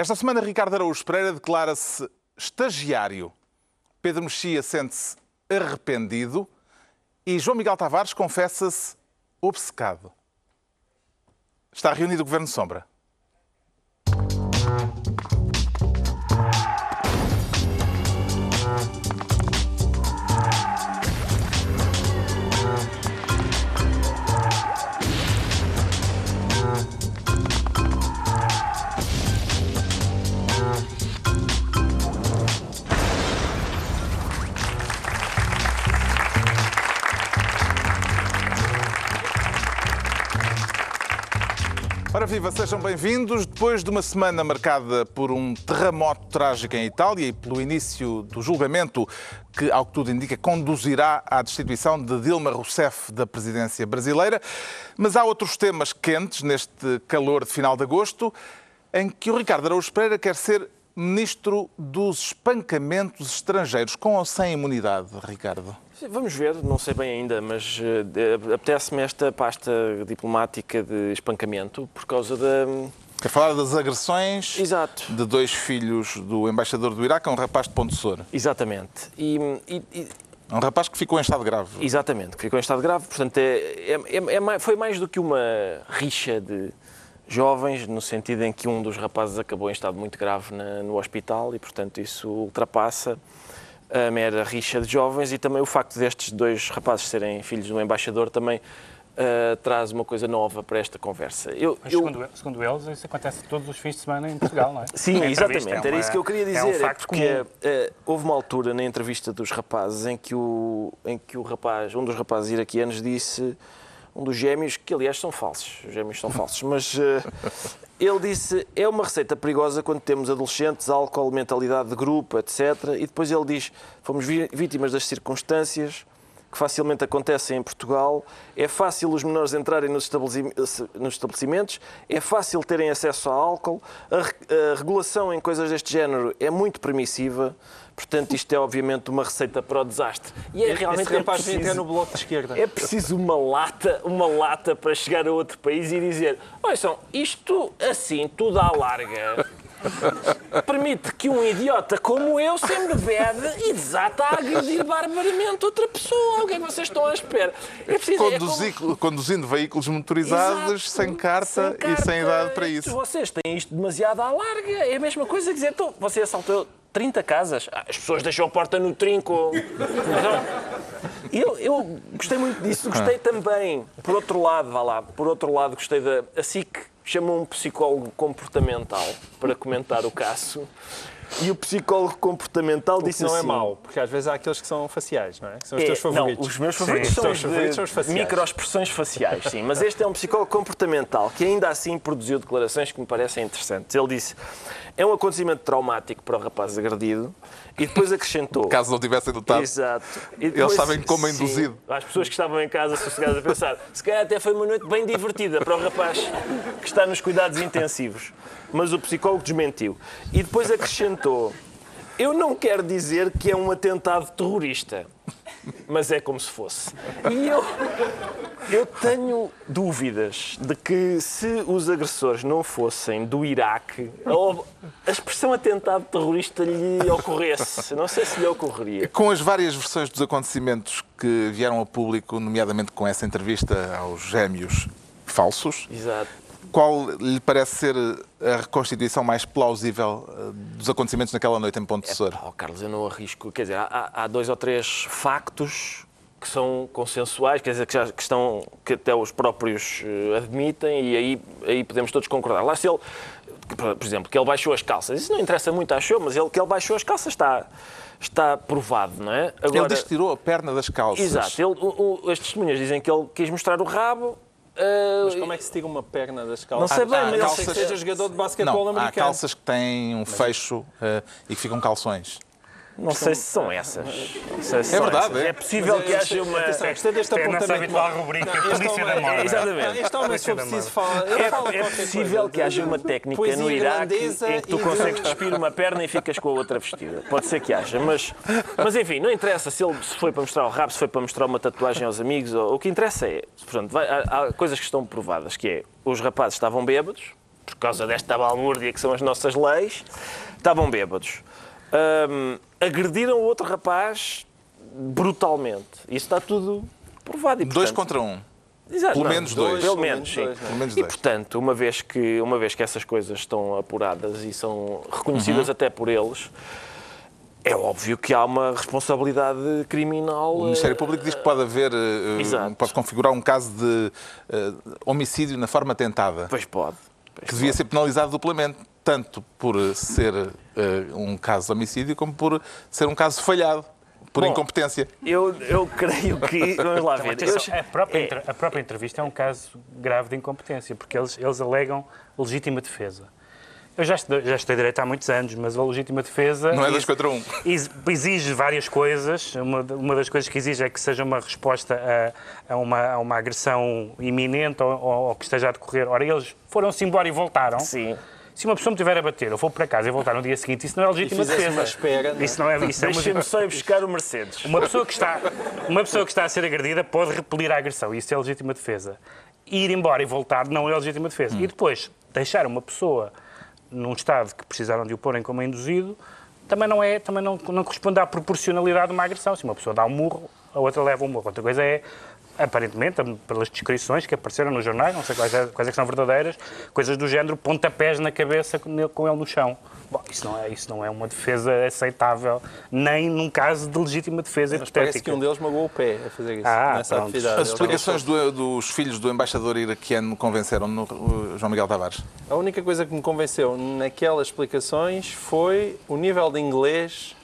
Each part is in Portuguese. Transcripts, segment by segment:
Esta semana, Ricardo Araújo Pereira declara-se estagiário. Pedro Mexia sente-se arrependido e João Miguel Tavares confessa-se obcecado. Está reunido o Governo Sombra. Viva, sejam bem-vindos. Depois de uma semana marcada por um terremoto trágico em Itália e pelo início do julgamento que, ao que tudo indica, conduzirá à destituição de Dilma Rousseff da presidência brasileira, mas há outros temas quentes neste calor de final de agosto em que o Ricardo Araújo Pereira quer ser ministro dos espancamentos estrangeiros, com ou sem imunidade, Ricardo? Vamos ver, não sei bem ainda, mas uh, apetece-me esta pasta diplomática de espancamento por causa da. Quer falar das agressões Exato. de dois filhos do embaixador do Iraque a um rapaz de Ponte Soura. Exatamente. E, e, e... Um rapaz que ficou em estado grave. Exatamente, que ficou em estado grave. Portanto, é, é, é, foi mais do que uma rixa de jovens, no sentido em que um dos rapazes acabou em estado muito grave na, no hospital e, portanto, isso ultrapassa a mera rixa de jovens e também o facto destes dois rapazes serem filhos do embaixador também uh, traz uma coisa nova para esta conversa. Eu, Mas, eu... Segundo, segundo, eles, isso acontece todos os fins de semana em Portugal, não é? Sim, é exatamente, é uma, era isso que eu queria dizer. É um facto porque uh, houve uma altura na entrevista dos rapazes em que o, em que o rapaz, um dos rapazes iraquianos disse um dos gêmeos, que aliás são falsos, os gêmeos são falsos, mas uh, ele disse é uma receita perigosa quando temos adolescentes, álcool, mentalidade de grupo, etc. E depois ele diz fomos vítimas das circunstâncias que facilmente acontecem em Portugal. É fácil os menores entrarem nos estabelecimentos, é fácil terem acesso a álcool, a regulação em coisas deste género é muito permissiva. Portanto, isto é obviamente uma receita para o desastre. E é realmente Esse rapaz é preciso, no bloco de esquerda. É preciso uma lata, uma lata para chegar a outro país e dizer: olha, isto assim, tudo à larga permite que um idiota como eu se embebede e desata a agredir barbaramente outra pessoa. O que é que vocês estão à espera? É preciso, é como... Conduzindo veículos motorizados Exato, sem, carta sem carta e sem idade para isso. Vocês têm isto demasiado à larga. É a mesma coisa que dizer, então, você assaltou 30 casas. Ah, as pessoas deixam a porta no trinco. Eu, eu gostei muito disso. Gostei também, por outro lado, vá lá, por outro lado, gostei da. A SIC chamou um psicólogo comportamental para comentar o caso. E o psicólogo comportamental o disse não é assim, é mau, porque às vezes há aqueles que são faciais, não é? Que são os é, teus favoritos. Não, os meus favoritos sim, são os, favoritos são os faciais. microexpressões faciais, sim. Mas este é um psicólogo comportamental que ainda assim produziu declarações que me parecem interessantes. Ele disse, é um acontecimento traumático para o rapaz agredido e depois acrescentou... Caso não tivessem notado. Exato. Depois, Eles sabem como é induzido. Sim, as pessoas que estavam em casa sossegadas a pensar, se calhar até foi uma noite bem divertida para o rapaz que está nos cuidados intensivos. Mas o psicólogo desmentiu. E depois acrescentou eu não quero dizer que é um atentado terrorista, mas é como se fosse. E eu, eu tenho dúvidas de que se os agressores não fossem do Iraque, a expressão atentado terrorista lhe ocorresse. Não sei se lhe ocorreria. Com as várias versões dos acontecimentos que vieram ao público, nomeadamente com essa entrevista aos gêmeos falsos, Exato qual lhe parece ser a reconstituição mais plausível eh, dos acontecimentos naquela noite em Ponte de Sor? Oh, Carlos, eu não arrisco. Quer dizer, há, há, dois ou três factos que são consensuais, quer dizer, que, já, que estão, que até os próprios uh, admitem e aí, aí podemos todos concordar. Lá se ele, por exemplo, que ele baixou as calças, isso não interessa muito, achou, mas ele, que ele baixou as calças está está provado, não é? Agora, ele diz que tirou a perna das calças. Exato. Ele, o, o, as testemunhas dizem que ele quis mostrar o rabo, Uh, mas como é que se tira uma perna das calças? Não sei bem, mas calças... que seja jogador de basquetebol não, americano. Há calças que têm um fecho uh, e que ficam calções. Não sei se são essas. Se é verdade. É, é possível que haja uma. Gostei deste apontamento. habitual rubrica Polícia da Moda. Exatamente. Este homem, se preciso, fala. É, é possível que haja uma técnica no Iraque em que tu consegues despir uma perna e ficas com a outra vestida. Pode ser que haja, mas, mas enfim, não interessa se ele se foi para mostrar o rabo, se foi para mostrar uma tatuagem aos amigos. Ou, o que interessa é. Portanto, há coisas que estão provadas, que é os rapazes estavam bêbados por causa desta balmúrdia que são as nossas leis, estavam bêbados. Um, agrediram o outro rapaz brutalmente. Isso está tudo provado. E, portanto, dois contra um. Exato, pelo, não, menos dois. Pelo menos, sim. Dois, pelo menos. E, portanto, uma vez, que, uma vez que essas coisas estão apuradas e são reconhecidas uhum. até por eles, é óbvio que há uma responsabilidade criminal. O Ministério Público diz que pode haver, eh, Exato. pode configurar um caso de homicídio na forma tentada. Pois pode. Pois que devia pode. ser penalizado duplamente, tanto por ser uh, um caso de homicídio como por ser um caso falhado por Bom, incompetência. Eu, eu creio que. Vamos lá ver. Atenção, a, própria, é... a própria entrevista é um caso grave de incompetência, porque eles, eles alegam legítima defesa. Eu já estudei, já estudei direito há muitos anos, mas a legítima defesa. Não é das contra um. Exige várias coisas. Uma, uma das coisas que exige é que seja uma resposta a, a, uma, a uma agressão iminente ou, ou, que esteja a decorrer. Ora, eles foram-se embora e voltaram. Sim. Se uma pessoa me tiver a bater, eu vou para casa e voltar no dia seguinte, isso não é legítima defesa. Uma espera, não é? Isso não é isso. Deixa-me é só ir buscar o Mercedes. Uma pessoa, que está, uma pessoa que está a ser agredida pode repelir a agressão. Isso é legítima defesa. Ir embora e voltar não é legítima defesa. Hum. E depois, deixar uma pessoa num estado que precisaram de o porem como induzido, também não é, também não, não corresponde à proporcionalidade de uma agressão. Se uma pessoa dá um murro, a outra leva um murro. Outra coisa é aparentemente, pelas descrições que apareceram nos jornais, não sei quais, é, quais é que são verdadeiras, coisas do género pontapés na cabeça com ele no chão. Bom, isso não, é, isso não é uma defesa aceitável, nem num caso de legítima defesa Mas hipotética. parece que um deles magoou o pé a fazer isso, ah, nessa pronto. atividade. As explicações do, dos filhos do embaixador iraquiano convenceram no João Miguel Tavares? A única coisa que me convenceu naquelas explicações foi o nível de inglês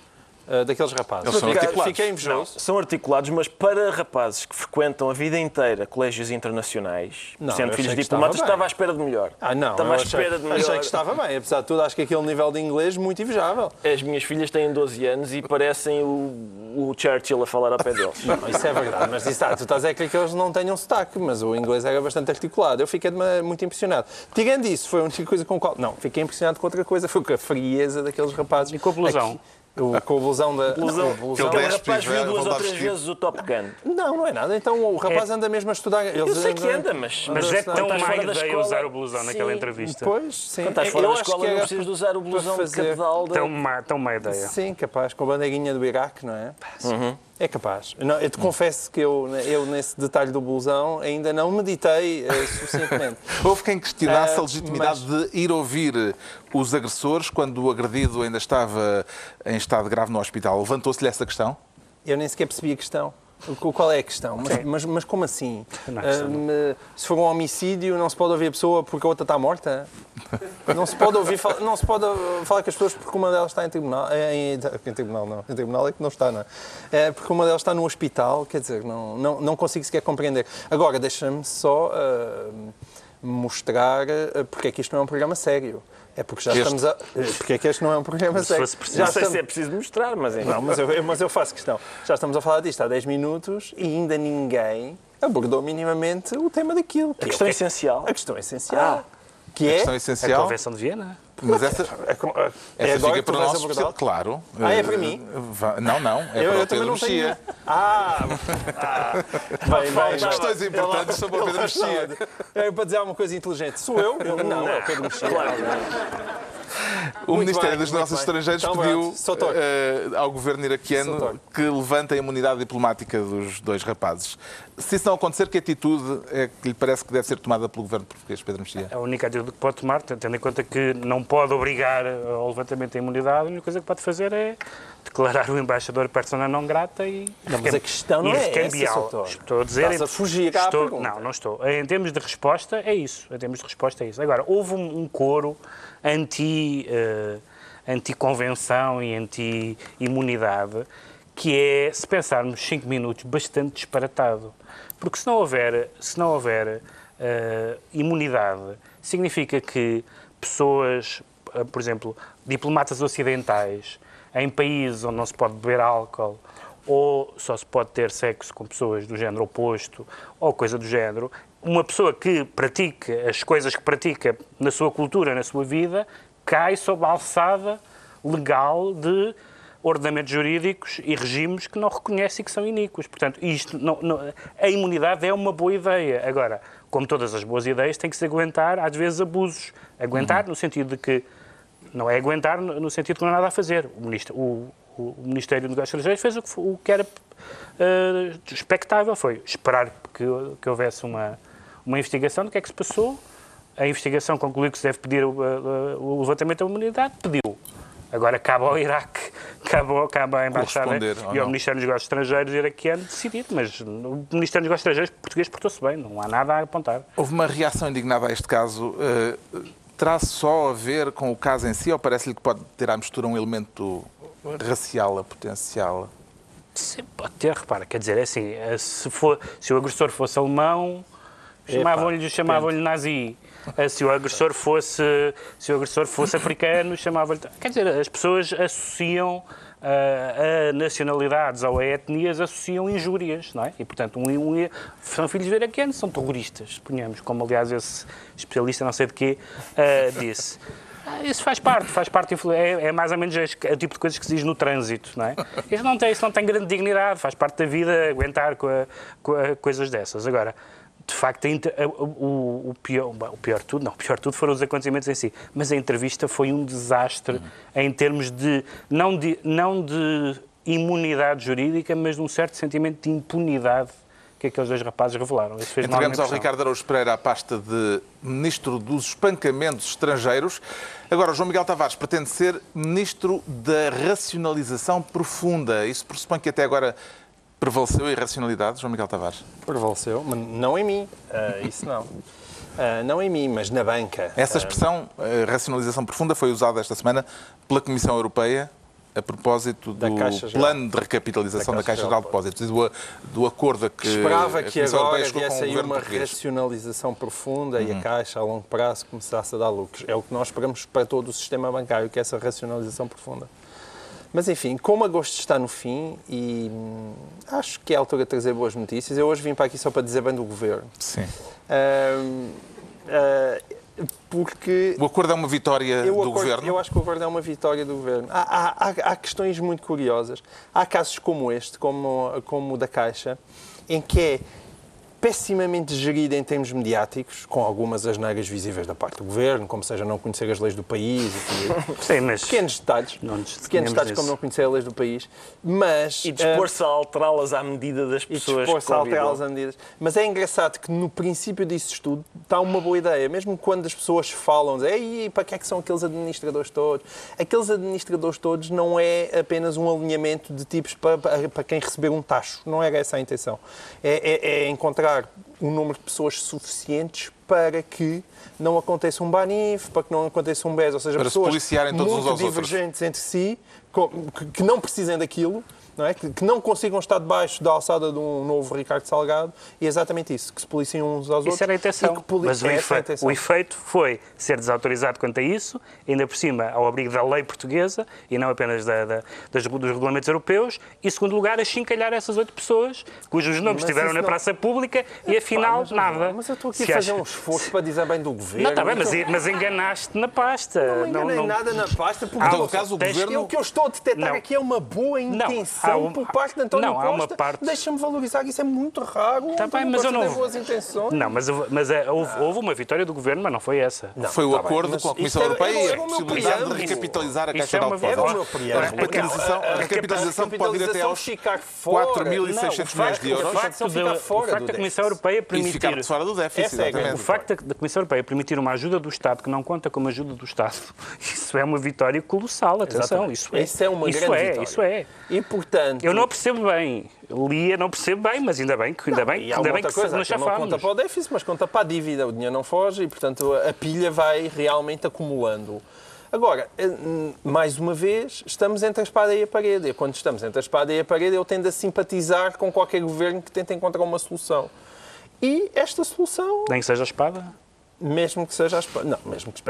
uh, daqueles rapazes. Eles são articulados. Fiquei invejoso. Não, são articulados, mas para rapazes que frequentam a vida inteira colégios internacionais, não, sendo filhos de diplomatas, estava à espera de melhor. Ah, não. Estava à espera achei, de melhor. Achei que estava bem. Apesar de tudo, acho que aquele nível de inglês muito invejável. As minhas filhas têm 12 anos e parecem o, o Churchill a falar ao pé deles. Não, isso é verdade. Mas isso, ah, tu estás a dizer que eles não tenham sotaque, mas o inglês era bastante articulado. Eu fiquei muito impressionado. Tirando isso, foi a única coisa com a qual... Não, fiquei impressionado com outra coisa. Foi com a frieza daqueles rapazes. E com a blusão. Aqui. O, com a blusão da. Blusão. blusão. Aquele rapaz viu duas ou três vezes o Top Gun. Não, não é nada. Então o rapaz é... anda mesmo a estudar. Eles eu sei que anda, mas. Mas é tão má ideia usar o blusão sim. naquela entrevista. Pois, sim. Quando estás fora da escola, não precisas de usar o blusão de cabedal. Tão má, tão má ideia. Sim, capaz. Com a bandeirinha do Iraque, não é? Uhum. É capaz. Não, eu te confesso que eu, eu, nesse detalhe do blusão, ainda não meditei uh, suficientemente. Houve quem questionasse uh, a legitimidade mas... de ir ouvir os agressores quando o agredido ainda estava em estado grave no hospital. Levantou-se-lhe essa questão? Eu nem sequer percebi a questão. Qual é a questão? Mas, mas, mas como assim? Uh, se for um homicídio, não se pode ouvir a pessoa porque a outra está morta? Não se pode ouvir, não se pode falar com as pessoas porque uma delas está em tribunal. Eh, em, em tribunal não. Em tribunal é que não está, não é? é? Porque uma delas está no hospital, quer dizer, não, não, não consigo sequer compreender. Agora, deixa-me só uh, mostrar porque é que isto não é um programa sério. É porque já este... estamos a. Porque é que este não é um programa sério. Se já não sei estamos... se é preciso mostrar, mas ainda. Não, mas eu, mas eu faço questão. Já estamos a falar disto há 10 minutos e ainda ninguém abordou minimamente o tema daquilo. A questão é essencial. A questão essencial. Ah. Que é a questão essencial. A Convenção de Viena. Mas essa, é essa fica para o nosso especial, claro. Ah, é para mim? Não, não, é eu, para o Pedro Mexia. Ah, ah, bem, bem, As questões importantes são para o Pedro Mexia. É para dizer alguma coisa inteligente. Sou eu? Não, é o Pedro Mexia. Claro. O muito Ministério bem, dos Negócios Estrangeiros então, pediu uh, ao governo iraquiano que levante a imunidade diplomática dos dois rapazes. Se isso não acontecer, que atitude é que lhe parece que deve ser tomada pelo governo português, Pedro Mexia? A única atitude que pode tomar, tendo em conta que não pode obrigar ao levantamento da imunidade, a única coisa que pode fazer é declarar o embaixador persona não grata e não, mas a questão não é essa, Estou a dizer... Estás a fugir estou, Não, não estou. Em termos de resposta, é isso. Em termos de resposta, é isso. Agora, houve um, um coro anti, uh, anti-convenção e anti-imunidade que é, se pensarmos 5 minutos, bastante disparatado. Porque se não houver, se não houver uh, imunidade, significa que pessoas, uh, por exemplo, diplomatas ocidentais, em países onde não se pode beber álcool ou só se pode ter sexo com pessoas do género oposto ou coisa do género, uma pessoa que pratica as coisas que pratica na sua cultura, na sua vida, cai sob a alçada legal de ordenamentos jurídicos e regimes que não reconhecem que são iníquos. Portanto, isto não, não, a imunidade é uma boa ideia. Agora, como todas as boas ideias, tem que se aguentar, às vezes, abusos. Aguentar uhum. no sentido de que. Não é aguentar no sentido de que não há nada a fazer. O, ministro, o, o Ministério dos Negócios Estrangeiros fez o que, o que era uh, expectável, foi esperar que, que houvesse uma, uma investigação do que é que se passou. A investigação concluiu que se deve pedir o, uh, o levantamento da imunidade, pediu. Agora cabe ao Iraque, cabe, cabe à Embaixada e ao Ministério dos Negócios Estrangeiros iraquiano decidir, mas o Ministério dos Negócios Estrangeiros português portou-se bem, não há nada a apontar. Houve uma reação indignada a este caso. Uh, terá só a ver com o caso em si ou parece-lhe que pode ter à mistura um elemento racial a potencial? Sim, pode ter, repara, quer dizer, é assim, eh, se, for, se o agressor fosse alemão, chamavam-lhe chamavam nazi. Eh, se o agressor fosse, se o agressor fosse africano, chamavam-lhe... Quer dizer, as pessoas associam a, a nacionalidades ou a etnias associam injúrias, não é? E, portanto, um, um, são filhos de iraquianos, são terroristas, suponhamos, como, aliás, esse especialista, não sei de quê, uh, disse. Ah, isso faz parte, faz parte, é, é mais ou menos o tipo de coisas que se diz no trânsito, não é? Isso não tem, isso não tem grande dignidade, faz parte da vida aguentar com, a, com a, coisas dessas. Agora, de facto, o, o, o, pior, o pior tudo, não, o pior tudo foram os acontecimentos em si, mas a entrevista foi um desastre uhum. em termos de não, de, não de imunidade jurídica, mas de um certo sentimento de impunidade que aqueles dois rapazes revelaram. Isso fez Entregamos ao Ricardo Araújo Pereira a pasta de Ministro dos Espancamentos Estrangeiros. Agora, João Miguel Tavares pretende ser Ministro da Racionalização Profunda. Isso pressupõe que até agora Prevaleceu a irracionalidade, João Miguel Tavares? Prevaleceu, mas não em mim. Uh, isso não. Uh, não em mim, mas na banca. Essa expressão, uh, racionalização profunda, foi usada esta semana pela Comissão Europeia a propósito do plano de recapitalização da Caixa, da Caixa de Depósitos e do, do acordo que Esperava que agora viesse aí uma português. racionalização profunda e a uhum. Caixa, a longo prazo, começasse a dar lucros. É o que nós esperamos para todo o sistema bancário, que é essa racionalização profunda. Mas enfim, como agosto está no fim e hum, acho que é a altura de trazer boas notícias. Eu hoje vim para aqui só para dizer bem do governo. Sim. Uh, uh, porque. O acordo é uma vitória do acordo, governo? Eu acho que o acordo é uma vitória do governo. Há, há, há questões muito curiosas. Há casos como este, como, como o da Caixa, em que é pessimamente gerida em termos mediáticos, com algumas asneiras visíveis da parte do governo, como seja não conhecer as leis do país Sim, mas pequenos detalhes, pequenos detalhes como não conhecer as leis do país, mas e dispor-se uh, a alterá-las à medida das pessoas. Dispor-se a alterá-las à medida. Mas é engraçado que no princípio disso tudo está uma boa ideia, mesmo quando as pessoas falam, dizem, para que é que são aqueles administradores todos? Aqueles administradores todos não é apenas um alinhamento de tipos para, para, para quem receber um tacho, não era essa a intenção. é, é, é encontrar encontrar um número de pessoas suficientes para que não aconteça um banif, para que não aconteça um BES, ou seja, para pessoas se muito divergentes entre si, que não precisem daquilo, não é? Que, que, não consigam estar debaixo da alçada de um novo Ricardo Salgado e é exatamente isso, que se policiem uns aos isso outros. Isso era a intenção. Mas o, efeito, o efeito foi ser desautorizado quanto a isso, ainda por cima ao abrigo da lei portuguesa e não apenas da, da, das, dos regulamentos europeus, e, segundo lugar, achincalhar essas oito pessoas cujos nomes estiveram na não... praça pública e, afinal, mas, nada. Mas eu estou aqui Se a fazer acha... um esforço para dizer bem do governo. Não, está bem, mas, mas enganaste na pasta. Não, não enganei não, nada na pasta, porque ah, no caso, o governo... o que eu estou a detectar aqui é uma boa intenção por parte da António não, Costa, há uma parte... deixa-me valorizar, isso é muito raro. Está bem, mas eu não... boas intenções. Não, mas, mas é, houve, ah. houve, uma vitória do Governo, mas não foi essa. Não, foi o tá acordo bem, com a Comissão Europeia e a possibilidade de recapitalizar a Caixa de Depósitos. A recapitalização, a recapitalização pode ir até aos 4.600 milhões de euros. O facto da Comissão Europeia permitir... E ficar fora do déficit, exatamente. O facto da Comissão Europeia permitir uma ajuda do Estado que não conta como ajuda do Estado, isso é uma vitória colossal, atenção. Isso é, isso é uma isso grande é, vitória. Isso é. E, portanto... Eu não percebo bem. Lia, não percebo bem, mas ainda bem que, ainda não, bem, ainda bem que coisa, se não conta para o déficit, mas conta para a dívida. O dinheiro não foge e, portanto, a pilha vai realmente acumulando. Agora, eh, mais uma vez, estamos entre a espada e a parede. E quando estamos entre a espada e a parede, eu tendo a simpatizar com qualquer governo que tente encontrar uma solução. E esta solução. Nem que seja a espada? Mesmo que seja não, mesmo que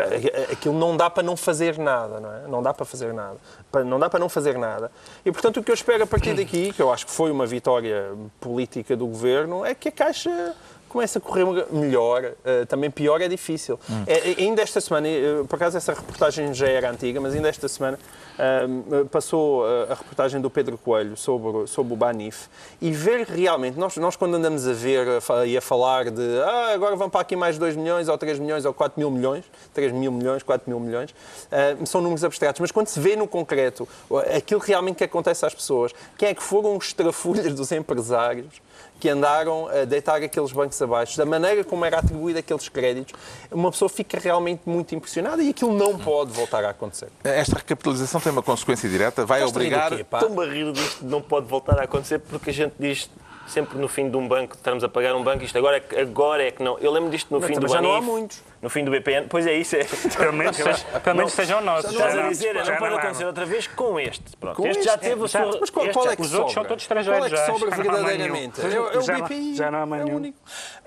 aquilo não dá para não fazer nada, não é? Não dá para fazer nada, não dá para não fazer nada. E portanto o que eu espero a partir daqui, que eu acho que foi uma vitória política do governo, é que a Caixa começa a correr melhor, uh, também pior é difícil. Hum. É, ainda esta semana, uh, por acaso essa reportagem já era antiga, mas ainda esta semana uh, passou a reportagem do Pedro Coelho sobre, sobre o Banif e ver realmente, nós, nós quando andamos a ver e a falar de ah, agora vão para aqui mais 2 milhões ou 3 milhões ou 4 mil milhões, 3 mil milhões, 4 mil milhões, são números abstratos, mas quando se vê no concreto aquilo realmente que acontece às pessoas, quem é que foram os trafulhas dos empresários que andaram a deitar aqueles bancos abaixo, da maneira como era atribuído aqueles créditos, uma pessoa fica realmente muito impressionada e aquilo não pode voltar a acontecer. Esta recapitalização tem uma consequência direta, vai obrigar... Estou-me a rir disto não pode voltar a acontecer porque a gente diz sempre no fim de um banco, estamos a pagar um banco, isto agora é, agora é que não. Eu lembro disto no não, fim do já não há muitos. No fim do BPN, pois é isso. É. Pelo menos, pelo menos sejam nossos. Estás a dizer, não pode acontecer outra vez com este. Pronto, com este, já teve o seu... Mas qual, qual é que Os outros são todos estrangeiros. Qual é que sobra verdadeiramente? É, é o BPI. Já não há mais nenhum.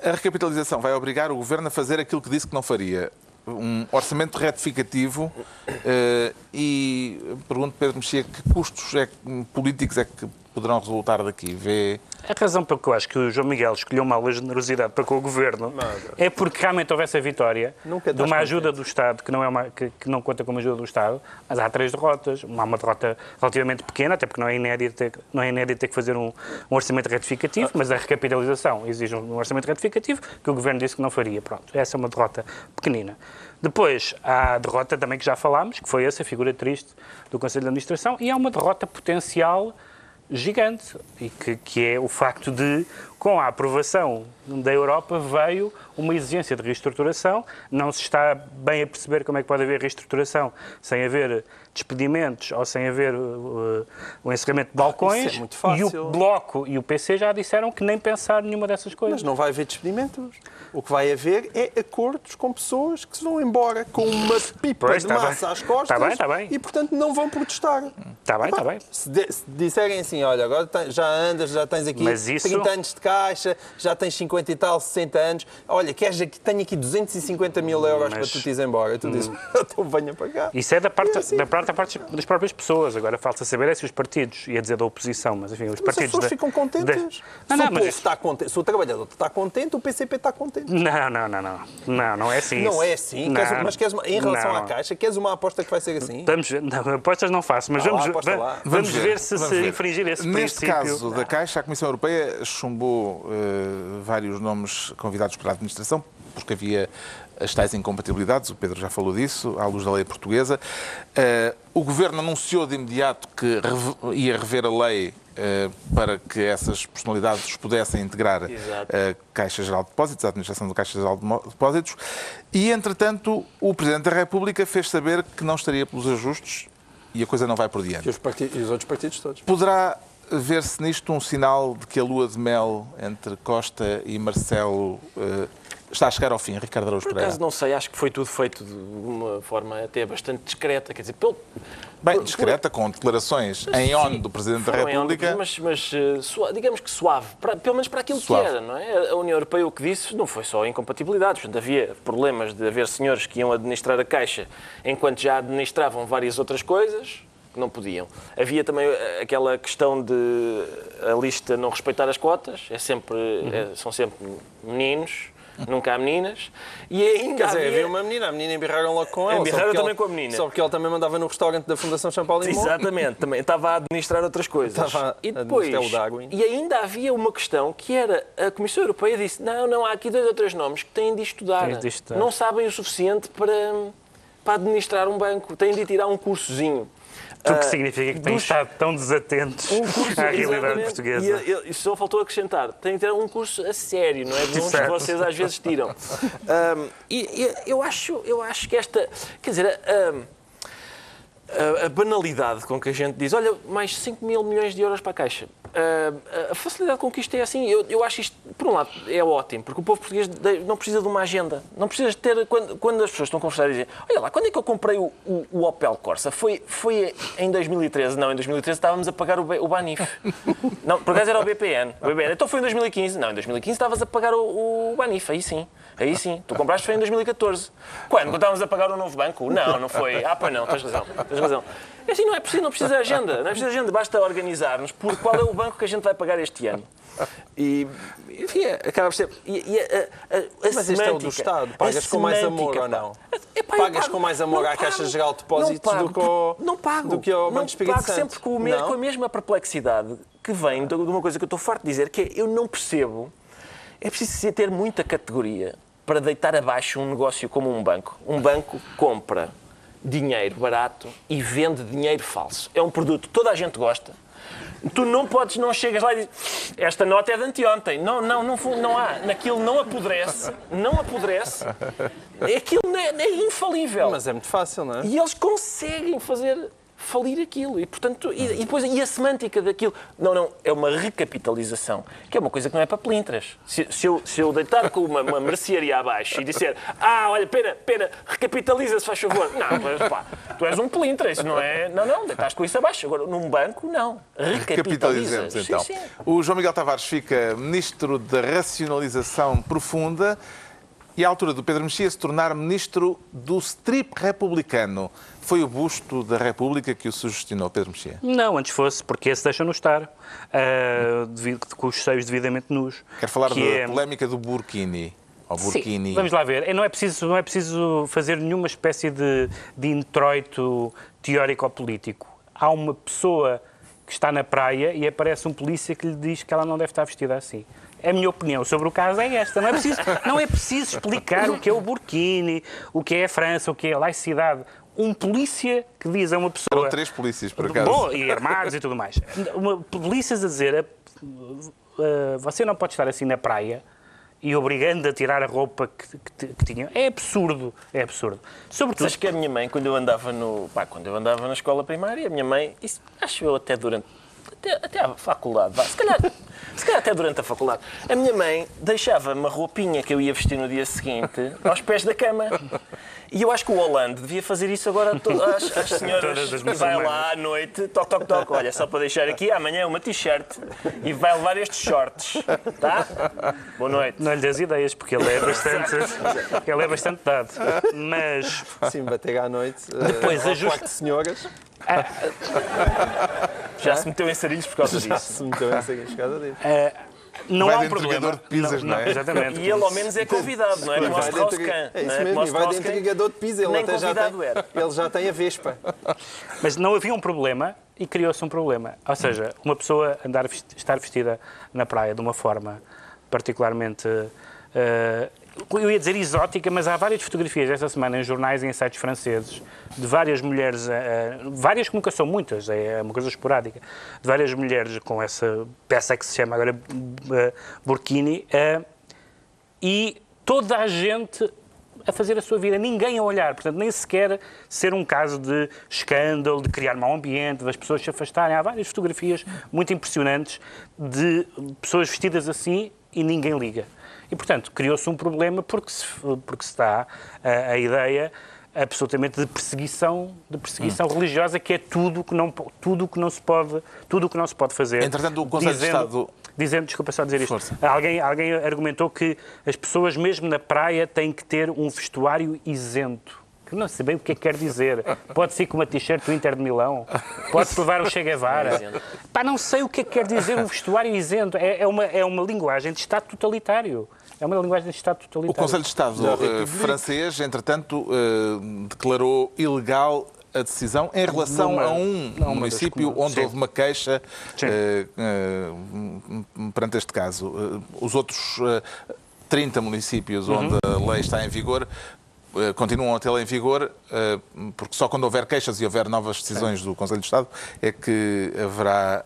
A recapitalização vai obrigar o Governo a fazer aquilo que disse que não faria um orçamento retificativo uh, e pergunto, Pedro Mexia, que custos é, políticos é que poderão resultar daqui? Vê... A razão pelo que eu acho que o João Miguel escolheu mal a generosidade para com o Governo é porque realmente houve essa vitória de uma ajuda do Estado, que não, é uma, que, que, não conta como ajuda do Estado, mas há três derrotas. Há uma derrota relativamente pequena, até porque não é inédito ter, não é inédito ter que fazer um, um orçamento retificativo, mas a recapitalização exige um orçamento retificativo que o Governo disse que não faria. Pronto, essa é uma derrota pequenina. Depois, há a derrota também que já falámos, que foi essa figura triste do Conselho de Administração, e há uma derrota potencial gigante, e que, que é o facto de, com a aprovação da Europa, veio uma exigência de reestruturação. Não se está bem a perceber como é que pode haver reestruturação sem haver despedimentos ou sem haver uh, o encerramento de balcões. Isso é muito fácil. E o Bloco e o PC já disseram que nem pensar nenhuma dessas coisas. Mas não vai haver despedimentos. O que vai haver é acordos com pessoas que se vão embora com uma pipa pois, de tá massa bem. às costas está bem, está bem. e, portanto, não vão protestar. Está bem, está bem. Se, de, se, disserem assim, olha, agora já andas, já tens aqui isso... 30 anos de caixa, já tens 50 e tal, 60 anos, olha, queres que tenho aqui 250 mil euros Mas... para tu te ir embora. E tu dizes, então venha para cá. Isso é da parte, é assim. da parte, da parte das próprias pessoas. Agora falta saber é se os partidos, ia dizer da oposição, mas enfim, os mas partidos... as pessoas da, ficam contentes. Da... Não, se, não, o povo está contente, se o trabalhador está contente, o PCP está contente. Não, não, não, não. Não, não é assim. Não é assim. Queres, mas queres uma, em relação não. à Caixa, queres uma aposta que vai ser assim? Estamos, não, apostas não faço, mas ah, vamos, lá, vamos, ver, ver se vamos se ver. infringir esse Neste princípio... Neste caso da Caixa, a Comissão Europeia chumbou uh, vários nomes convidados para a administração, porque havia as tais incompatibilidades, o Pedro já falou disso, à luz da lei portuguesa. Uh, o Governo anunciou de imediato que ia rever a lei uh, para que essas personalidades pudessem integrar a Caixa Geral de Depósitos, a administração da Caixa Geral de Depósitos, e, entretanto, o Presidente da República fez saber que não estaria pelos ajustes e a coisa não vai por diante. E os, partidos, e os outros partidos todos. Poderá ver-se nisto um sinal de que a lua de mel entre Costa e Marcelo uh, está a chegar ao fim, Ricardo Araújo Pereira? Por acaso não sei, acho que foi tudo feito de uma forma até bastante discreta, quer dizer, pelo... Bem, discreta, com declarações em on do Presidente da República. Mas, mas uh, digamos que suave, para, pelo menos para aquilo suave. que era, não é? A União Europeia o que disse não foi só incompatibilidades, portanto, havia problemas de haver senhores que iam administrar a Caixa enquanto já administravam várias outras coisas, que não podiam. Havia também eh, aquela questão de a lista não respeitar as cotas, é sempre, uhum. é, são sempre meninos, nunca há meninas. E ainda Quer dizer, havia... uma menina, a menina embirraram logo com ela. Embirraram também ela, com a menina. Só porque ela também mandava no restaurante da Fundação Champalimau. Exatamente, também estava a administrar outras coisas. Estava e depois, Darwin. E ainda havia uma questão que era, a Comissão Europeia disse, não, não, há aqui dois ou três nomes que têm de estudar. De estudar. Não sabem o suficiente para, para administrar um banco, têm de tirar um cursozinho. O que significa que têm dos... estado tão desatentos um curso, à realidade portuguesa. E, e só faltou acrescentar, tem que ter um curso a sério, não é? De uns que vocês às vezes tiram. Um, e, e, eu, acho, eu acho que esta. Quer dizer. Um, a, a, banalidade com que a gente diz, olha, mais 5 mil milhões de euros para a Caixa. Uh, a facilidade com que isto é assim, eu, eu acho isto, por um lado, é ótimo, porque o povo português não precisa de uma agenda. Não precisa ter, quando, quando as pessoas estão a conversar e dizem, olha lá, quando é que eu comprei o, o, o, Opel Corsa? Foi, foi em 2013? Não, em 2013 estávamos a pagar o, o Banif. não, por acaso era o BPN. o BPN. Então foi em 2015? Não, em 2015 estavas a pagar o, o Banif, aí sim. Aí sim, tu compraste foi em 2014. Quando? Quando estávamos a pagar o novo banco? Não, não foi. Ah, pois não, tens razão. Tens razão. É assim, não é preciso, não precisa de agenda. Não é preciso agenda, basta organizar-nos por qual é o banco que a gente vai pagar este ano. E, enfim, é, acaba por ser. E, e a, a, a Mas este é o do Estado. Pagas com mais amor ou não? Epá, Pagas pago, com mais amor à Caixa Geral de Depósitos do que ao, não pago, do que ao Banco Espírito pago Santo? sempre com, o mesmo, com a mesma perplexidade que vem de uma coisa que eu estou farto de dizer, que é eu não percebo. É preciso ter muita categoria para deitar abaixo um negócio como um banco. Um banco compra dinheiro barato e vende dinheiro falso. É um produto que toda a gente gosta Tu não podes, não chegas lá e dizes, esta nota é de anteontem. Não, não, não, não há. Naquilo não apodrece, não apodrece. Aquilo é, é infalível. Mas é muito fácil, não é? E eles conseguem fazer falir aquilo. E, portanto, e, e, depois, e a semântica daquilo? Não, não, é uma recapitalização, que é uma coisa que não é para pelintras. Se, se, eu, se eu deitar com uma, uma mercearia abaixo e disser, ah, olha, pena, pena, recapitaliza-se, faz favor. Não, mas pá, tu és um pelintra, isso não é. Não, não, deitaste com isso abaixo. Agora, num banco, não. Recapitalizamos, então. Sim, sim. O João Miguel Tavares fica ministro da racionalização profunda e à altura do Pedro Mexia se tornar ministro do strip republicano. Foi o busto da República que o sugestionou, Pedro Mexia? Não, antes fosse, porque esse deixa-no estar, uh, devido, com os seios devidamente nus. Quer falar da é... polémica do Burkini? Sim, vamos lá ver. Não é preciso, não é preciso fazer nenhuma espécie de, de introito teórico ou político. Há uma pessoa que está na praia e aparece um polícia que lhe diz que ela não deve estar vestida assim. A minha opinião sobre o caso é esta. Não é preciso, não é preciso explicar o que é o Burkini, o que é a França, o que é a laicidade. Um polícia que diz a uma pessoa. Eram três polícias, por acaso. Bom, e armados e tudo mais. Uma, polícias a dizer: você não pode estar assim na praia e obrigando a tirar a roupa que, que, que tinha. É absurdo, é absurdo. Sobretudo... Acho que a minha mãe, quando eu andava no, pá, quando eu andava na escola primária, a minha mãe, isso, acho eu até durante até, até à faculdade, vá. se calhar, se calhar até durante a faculdade. A minha mãe deixava uma roupinha que eu ia vestir no dia seguinte aos pés da cama. E eu acho que o Hollande devia fazer isso agora às, às senhoras. e vai lá à noite, toque, toque, toque. Olha, só para deixar aqui, amanhã uma t-shirt e vai levar estes shorts. Tá? Boa noite. Não lhe das ideias, porque ele é bastante, ele é bastante dado. Mas. Sim, bater à noite. Depois uh, ajuste. senhoras. Ah, já se meteu em sarilhos por causa disso. Já se meteu em sarilhos por causa disso. Uh, não vai há um problema. de pizzas, não, não, é? Exatamente. E ele ao menos é convidado, não é? Como o Strauss-Kahn. É isso é? mesmo, e vai de entregador de pizza. Ele, até já tem, era. ele já tem a Vespa. Mas não havia um problema e criou-se um problema. Ou seja, uma pessoa andar, estar vestida na praia de uma forma particularmente uh, eu ia dizer exótica, mas há várias fotografias esta semana em jornais e em sites franceses de várias mulheres, uh, várias que nunca são muitas, é uma coisa esporádica, de várias mulheres com essa peça que se chama agora uh, burkini e toda a gente a fazer a sua vida, ninguém a olhar, portanto, nem sequer ser um caso de escândalo, de criar mau ambiente, das pessoas se afastarem. Há várias fotografias muito impressionantes de pessoas vestidas assim e ninguém liga. E, portanto, criou-se um problema porque se, porque se dá a, a ideia absolutamente de perseguição, de perseguição hum. religiosa, que é tudo que não tudo que não se pode, tudo que não se pode fazer. Entretanto, o Conselho dizendo, de Estado dizendo, desculpa só dizer isto. Alguém alguém argumentou que as pessoas mesmo na praia têm que ter um vestuário isento. Que não sei bem o que é que quer dizer. Pode ser com uma t-shirt do Inter de Milão. Pode provar o Che Guevara. Pá, não sei o que é que quer dizer um vestuário isento. É, é, uma, é uma linguagem de Estado totalitário. É uma linguagem de Estado totalitário. O Conselho de Estado uh, francês, entretanto, uh, declarou ilegal a decisão em relação numa, a um município onde sim. houve uma queixa uh, uh, perante este caso. Uh, os outros 30 municípios uhum. onde a lei está em vigor continuam a tê-la em vigor, porque só quando houver queixas e houver novas decisões sim. do Conselho de Estado é que haverá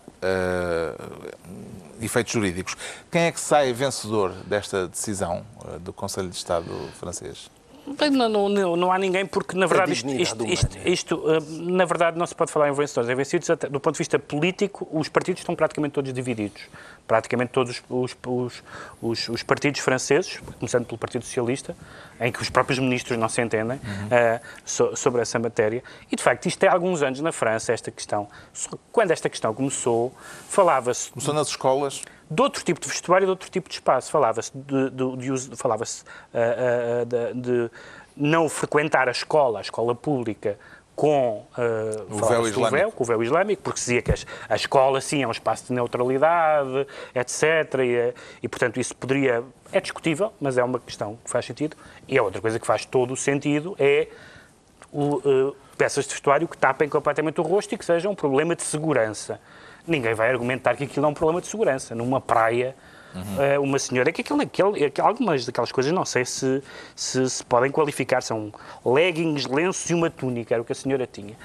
efeitos jurídicos. Quem é que sai vencedor desta decisão eh, do Conselho de Estado francês? Não, não, não, não, há ninguém, porque na verdade isto, isto, isto, isto, eh, na verdade não se pode falar em vencedores. Em vencidos, até, do ponto de vista político, os partidos estão praticamente todos divididos. Praticamente todos os, os, os, os partidos franceses, começando pelo Partido Socialista, em que os próprios ministros não se entendem uhum. uh, so, sobre essa matéria. E de facto, isto tem alguns anos na França, esta questão. Quando esta questão começou, falava-se. Começou nas escolas? De outro tipo de vestuário e de outro tipo de espaço. Falava-se de, de, de, uso, falava-se uh, uh, de, de, não frequentar a escola, a escola pública, com, uh, o, véu islâmico. Véu, com o véu islâmico, porque se dizia que a escola, sim, é um espaço de neutralidade, etc. E, e, portanto, isso poderia. É discutível, mas é uma questão que faz sentido. E a outra coisa que faz todo o sentido é o, uh, peças de vestuário que tapem completamente o rosto e que sejam um problema de segurança. Ninguém vai argumentar que aquilo é um problema de segurança. Numa praia Uhum. uma senhora, que aquele, aquele, algumas daquelas coisas, não sei se, se, se, podem qualificar, são leggings, lenços e uma túnica, era o que a senhora tinha.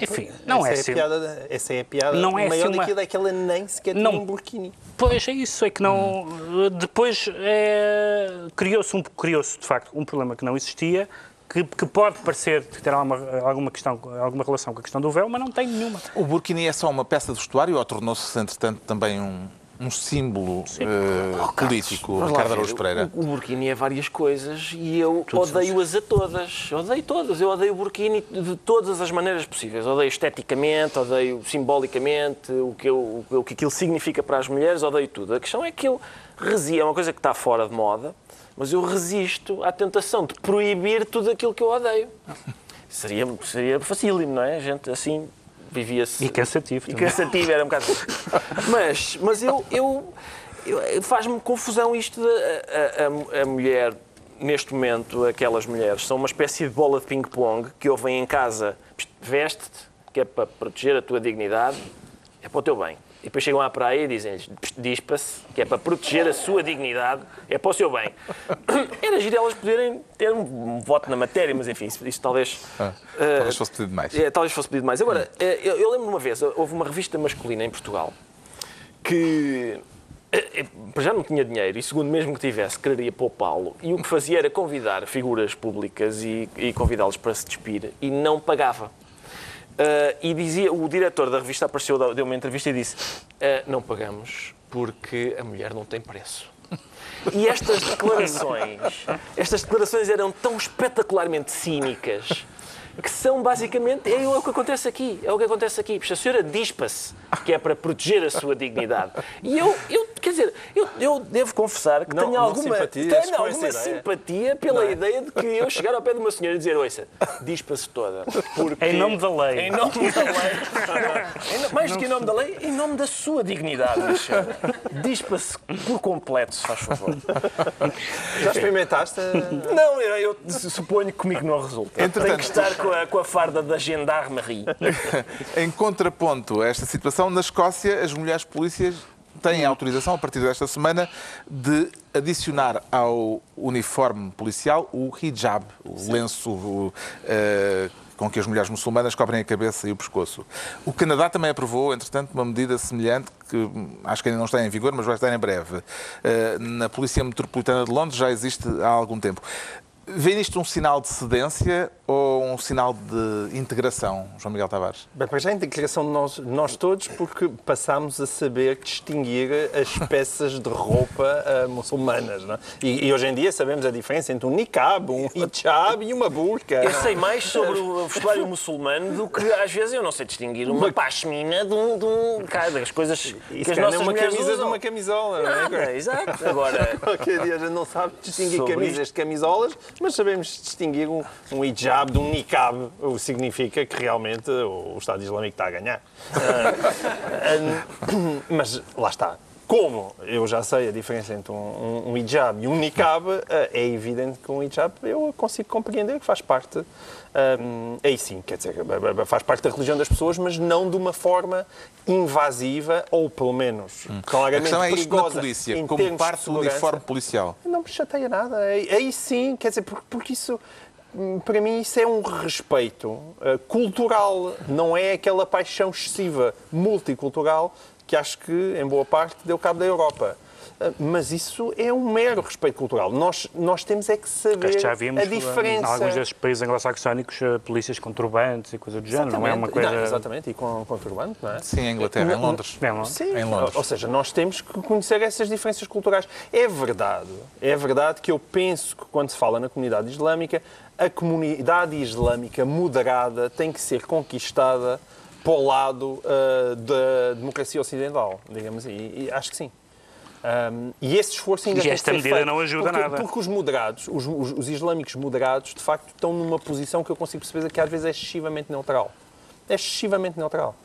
Enfim, não essa é, é a piada, Essa é a piada não é maior assim uma... é que ela nem sequer não, tinha um burkini. Pois, é isso, é que não... Uhum. Depois é, criou-se, um, criou de facto, um problema que não existia, que, que, pode parecer ter alguma, alguma, questão, alguma relação com a questão do véu, mas não tem nenhuma. O burkini é só uma peça de vestuário ou tornou-se, entretanto, também um, um símbolo uh, político, Ricardo Araújo Pereira? O, o Burkini é várias coisas e eu odeio-as a todas. Odeio todas. Eu odeio o Burkini de todas as maneiras possíveis. Odeio esteticamente, odeio simbolicamente, o que, eu, o que aquilo significa para as mulheres, odeio tudo. A questão é que eu resisto, é uma coisa que está fora de moda, mas eu resisto à tentação de proibir tudo aquilo que eu odeio. Seria, seria facílimo, não é? A gente assim vivia-se. E cansativo. E cansativo, era um bocado. mas, mas eu, eu, eu faz-me confusão isto de a, a, a, mulher, neste momento, aquelas mulheres, são uma espécie de bola de ping-pong que ouvem em casa, veste-te, que é para proteger a tua dignidade, é para o teu bem. E depois chegam à praia e dizem-lhes, dispa-se, que é para proteger a sua dignidade, é para o seu bem. Era giro elas poderem ter um, voto na matéria, mas enfim, isso, isso talvez... Ah, uh, talvez fosse pedido mais. É, talvez fosse pedido mais. Agora, uh, eu, eu lembro uma vez, houve uma revista masculina em Portugal que uh, já não tinha dinheiro e, segundo mesmo que tivesse, quereria poupá-lo. E o que fazia era convidar figuras públicas e, e convidá-los para se despir e não pagava. Uh, e dizia, o diretor da revista apareceu, deu uma entrevista e disse: uh, Não pagamos porque a mulher não tem preço. E estas declarações, estas declarações eram tão espetacularmente cínicas que são basicamente é o que acontece aqui, é o que acontece aqui. A senhora dispa-se que é para proteger a sua dignidade. E eu, eu quer dizer, eu, eu devo confessar que não, tenho alguma, tenho alguma simpatia pela é? ideia de que eu chegar ao pé de uma senhora e dizer, ouça, dispa-se toda. Porque, em nome da lei. Em nome da lei. Mais do que em nome da lei, em nome da sua dignidade, Dispa-se por completo, se faz favor. Já experimentaste? Não, eu, eu suponho que comigo não resulta. Entretanto, Tem que estar com a, com a farda da gendarmerie. em contraponto a esta situação, na Escócia, as mulheres polícias têm autorização, a partir desta semana, de adicionar ao uniforme policial o hijab, o Sim. lenço uh, com que as mulheres muçulmanas cobrem a cabeça e o pescoço. O Canadá também aprovou, entretanto, uma medida semelhante que hum, acho que ainda não está em vigor, mas vai estar em breve. Uh, na Polícia Metropolitana de Londres já existe há algum tempo. Vê nisto um sinal de cedência ou um sinal de integração, João Miguel Tavares? Bem, para já a integração de nós, nós todos, porque passámos a saber distinguir as peças de roupa uh, muçulmanas. Não é? e, e, hoje em dia sabemos a diferença entre um niqab, um hijab e uma burka. Eu sei mais sobre o vestuário muçulmano do que às vezes eu não sei distinguir uma, uma... pashmina de um, de um cara, das coisas Isso que as nossas uma camisa usam. de uma camisola. Nada, não é? exato. Agora, qualquer dia a gente não sabe distinguir camisas de camisolas, mas sabemos distinguir um, um hijab de um niqab, o que significa que realmente o Estado Islâmico está a ganhar. Uh, uh, mas lá está. Como eu já sei a diferença entre um, um, hijab e um niqab, uh, é evidente que um hijab eu consigo compreender que faz parte um, aí sim, quer dizer, faz parte da religião das pessoas, mas não de uma forma invasiva ou, pelo menos, hum. claramente a é perigosa. na polícia, como parte do uniforme policial. Não me chateia nada. Aí, aí sim, quer dizer, porque, porque isso para mim isso é um respeito uh, cultural, não é aquela paixão excessiva multicultural que acho que, em boa parte, deu cabo da Europa. Ah, mas isso é um mero respeito cultural. Nós, nós temos é que saber já vimos, a diferença. Em alguns desses países anglo-saxónicos, ah, polícias com turbantes e coisas do género, não é uma coisa... Não, exatamente, e com, com turbante, não é? Sim, em Inglaterra, em Londres. Em Londres. Sim, em Londres. ou seja, nós temos que conhecer essas diferenças culturais. É verdade, é verdade que eu penso que quando se fala na comunidade islâmica, a comunidade islâmica moderada tem que ser conquistada para o lado uh, da democracia ocidental, digamos assim. E acho que sim. Um, e esse esforço ainda e tem esta que ser medida feito, não ajuda porque, nada. Porque os moderados, os, os, os, islâmicos moderados, de facto, estão numa posição que eu consigo perceber que às vezes é excessivamente neutral. É excessivamente neutral.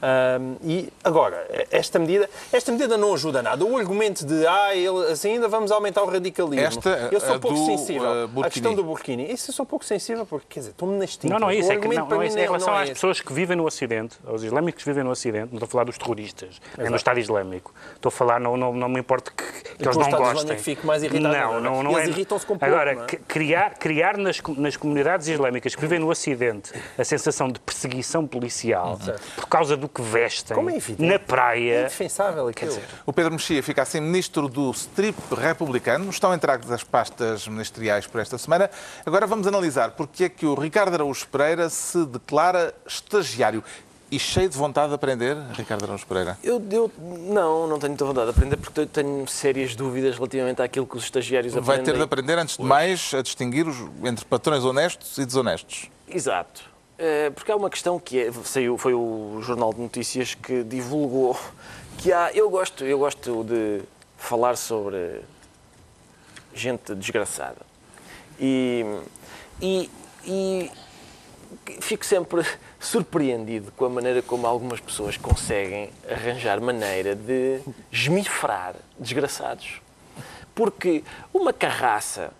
Um, e agora, esta medida, esta medida não ajuda nada. O argumento de ah, ele, assim ainda vamos aumentar o radicalismo. Esta, eu sou pouco do, sensível. Uh, a questão do Burkini. Isso eu sou pouco sensível porque, quer dizer, estou-me nas tintas. Não, não é isso. O É que, não, não, é mim isso. Em relação não é às esse. pessoas que vivem no Ocidente, aos islâmicos que vivem no Ocidente, não estou a falar dos terroristas, nem do Estado Islâmico. Estou a falar, não, não, não me importa que, que eles não Estado gostem. Fico mais irritado Não, não, não é? não Eles é. irritam-se com pouco, Agora, é? criar, criar nas, nas comunidades islâmicas que vivem no Ocidente a sensação de perseguição policial por causa do que vestem Como é evidente. na É praia. indefensável aquilo. O Pedro Mexia fica assim ministro do strip republicano. Estão entregues as pastas ministeriais por esta semana. Agora vamos analisar porque é que o Ricardo Araújo Pereira se declara estagiário. E cheio de vontade de aprender, Ricardo Araújo Pereira. Eu, eu não, não tenho muita vontade de aprender porque eu tenho sérias dúvidas relativamente àquilo que os estagiários Vai aprendem. ter de aprender, antes de mais, a distinguir os, entre patrões honestos e desonestos. Exato. Eh, Porque há uma questão que é, saiu, foi o Jornal de Notícias que divulgou que há. Eu gosto, eu gosto de falar sobre gente desgraçada. E, e, e fico sempre surpreendido com a maneira como algumas pessoas conseguem arranjar maneira de esmifrar desgraçados. Porque uma carraça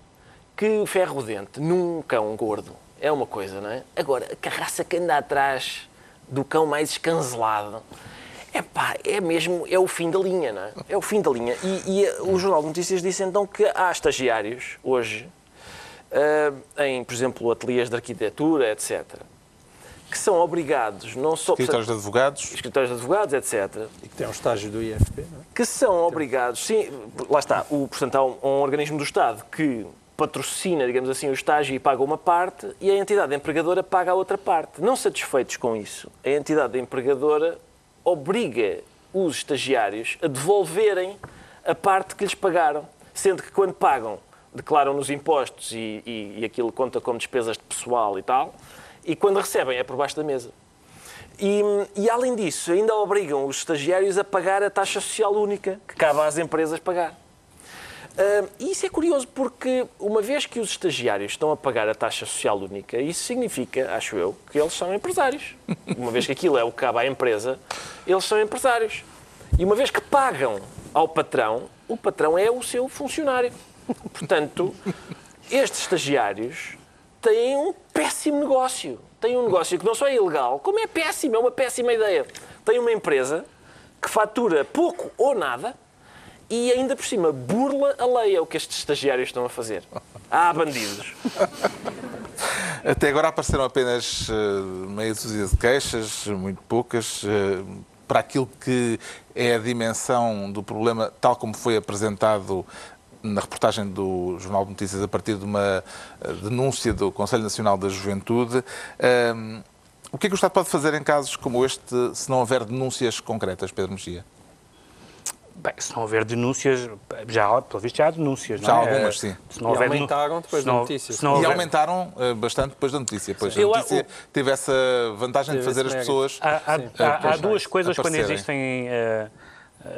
que ferro dente num cão gordo é uma coisa, não é? Agora, a carraça que anda atrás do cão mais escancelado é pá, é mesmo, é o fim da linha, não é? É o fim da linha. E, e o Jornal de Notícias disse então que há estagiários hoje, ah, em, por exemplo, ateliês de arquitetura, etc., que são obrigados, não só Escritórios de advogados. escritórios de advogados, etc., E que tem um estágio do IFP, não é? que são obrigados, sim, lá está, o, portanto, há um, um organismo do Estado que patrocina, digamos assim, o estágio e paga uma parte e a entidade empregadora paga a outra parte. Não satisfeitos com isso, a entidade empregadora obriga os estagiários a devolverem a parte que lhes pagaram, sendo que quando pagam declaram nos impostos e, e, e aquilo conta como despesas de pessoal e tal, e quando recebem é por baixo da mesa. E, e, além disso, ainda obrigam os estagiários a pagar a taxa social única que cabe às empresas pagar. Ah, e isso é curioso porque, uma vez que os estagiários estão a pagar a taxa social única, isso significa, acho eu, que eles são empresários. Uma vez que aquilo é o que cabe à empresa, eles são empresários. E uma vez que pagam ao patrão, o patrão é o seu funcionário. Portanto, estes estagiários têm um péssimo negócio. Têm um negócio que não só é ilegal, como é péssimo, é uma péssima ideia. Tem uma empresa que fatura pouco ou nada e ainda por cima burla a lei, é o que estes estagiários estão a fazer. Há bandidos. Até agora apareceram apenas eh, meia dúzia de queixas, muito poucas, eh, para aquilo que é a dimensão do problema, tal como foi apresentado na reportagem do Jornal de Notícias a partir de uma eh, denúncia do Conselho Nacional da Juventude. Ahm, o que é que o Estado pode fazer em casos como este se não houver denúncias concretas, Pedro Mexia? Bem, se não houver denúncias, já, pelo visto já há denúncias, Já não há é? algumas, sim. Se não E houver aumentaram depois se da notícia. se não E houver- aumentaram eh, bastante depois da notícia. Pois a Eu- notícia teve essa vantagem de Teve fazer esse as mérito. pessoas. Há, há- Sim. há- há duas coisas quando existem eh,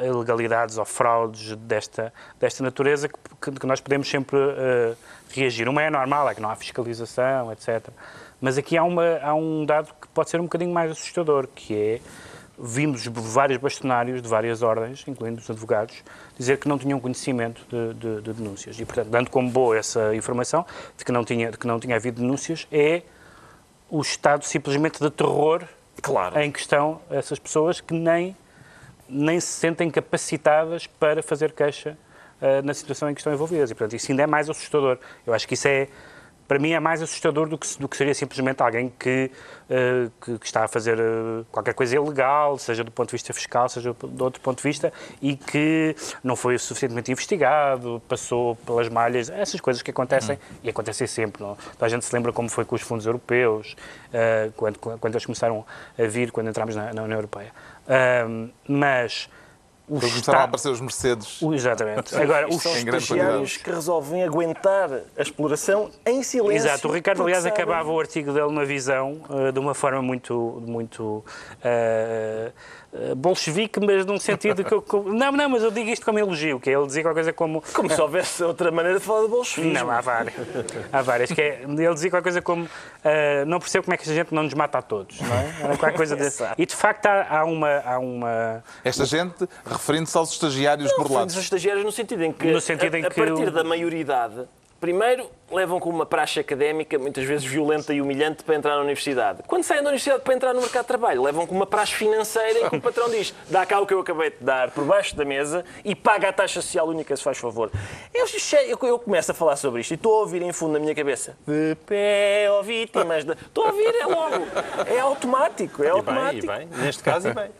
ilegalidades ou fraudes desta, desta natureza que, que- que nós podemos sempre eh, reagir. Uma é normal, é que não há fiscalização, etc. Mas aqui há, uma, há um dado que pode ser um bocadinho mais assustador, que é vimos vários bastonários de várias ordens, incluindo os advogados, dizer que não tinham conhecimento de, de- de denúncias. E, portanto, dando como boa essa informação de que não tinha, de que não tinha havido denúncias, é o estado simplesmente de terror Claro. em que estão essas pessoas que nem, nem se sentem capacitadas para fazer queixa eh, na situação em que estão envolvidas. E, portanto, isso ainda é mais assustador. Eu acho que isso é, para mim, é mais assustador do que, do que seria simplesmente alguém que, eh, que, que está a fazer eh, qualquer coisa ilegal, seja do ponto de vista fiscal, seja de outro ponto de vista, e que não foi suficientemente investigado, passou pelas malhas, essas coisas que acontecem, e acontecem sempre. Não? Então, a gente se lembra como foi com os fundos europeus, eh, quando, quando eles começaram a vir, quando entramos na, na União Europeia. Mas o Estado... começaram a aparecer os Mercedes. Exatamente. Agora, os são estagiários que resolvem aguentar a exploração em silêncio. Exato. O Ricardo, aliás, sabem... acabava o artigo dele na visão uh, de uma forma muito, muito uh, eh, bolchevique, mas num sentido que eu, Não, não, mas eu digo isto como elogio, que é ele dizia qualquer coisa como... Como se houvesse outra maneira de falar de bolchevismo. Não, há várias. Há várias. Que é, ele dizia qualquer coisa como uh, não percebo como é que esta gente não nos mata a todos, não é? Qualquer coisa desse. E de facto há, há, uma, há uma... Esta gente, referindo-se aos estagiários não, burlados. aos estagiários no sentido em que, no sentido em a, a partir o... da maioridade, Primeiro, levam com uma praxe académica, muitas vezes violenta e humilhante, para entrar na universidade. Quando saem da universidade para entrar no mercado de trabalho, levam com uma praxe financeira em que o patrão diz dá cá o que eu acabei de dar por baixo da mesa e paga a taxa social única se faz favor. Eu, eu começo a falar sobre isto e estou a ouvir em fundo na minha cabeça de pé, ó vítimas. De... Estou a ouvir, é logo. É automático, é automático. E bem, e bem. Neste caso, e bem.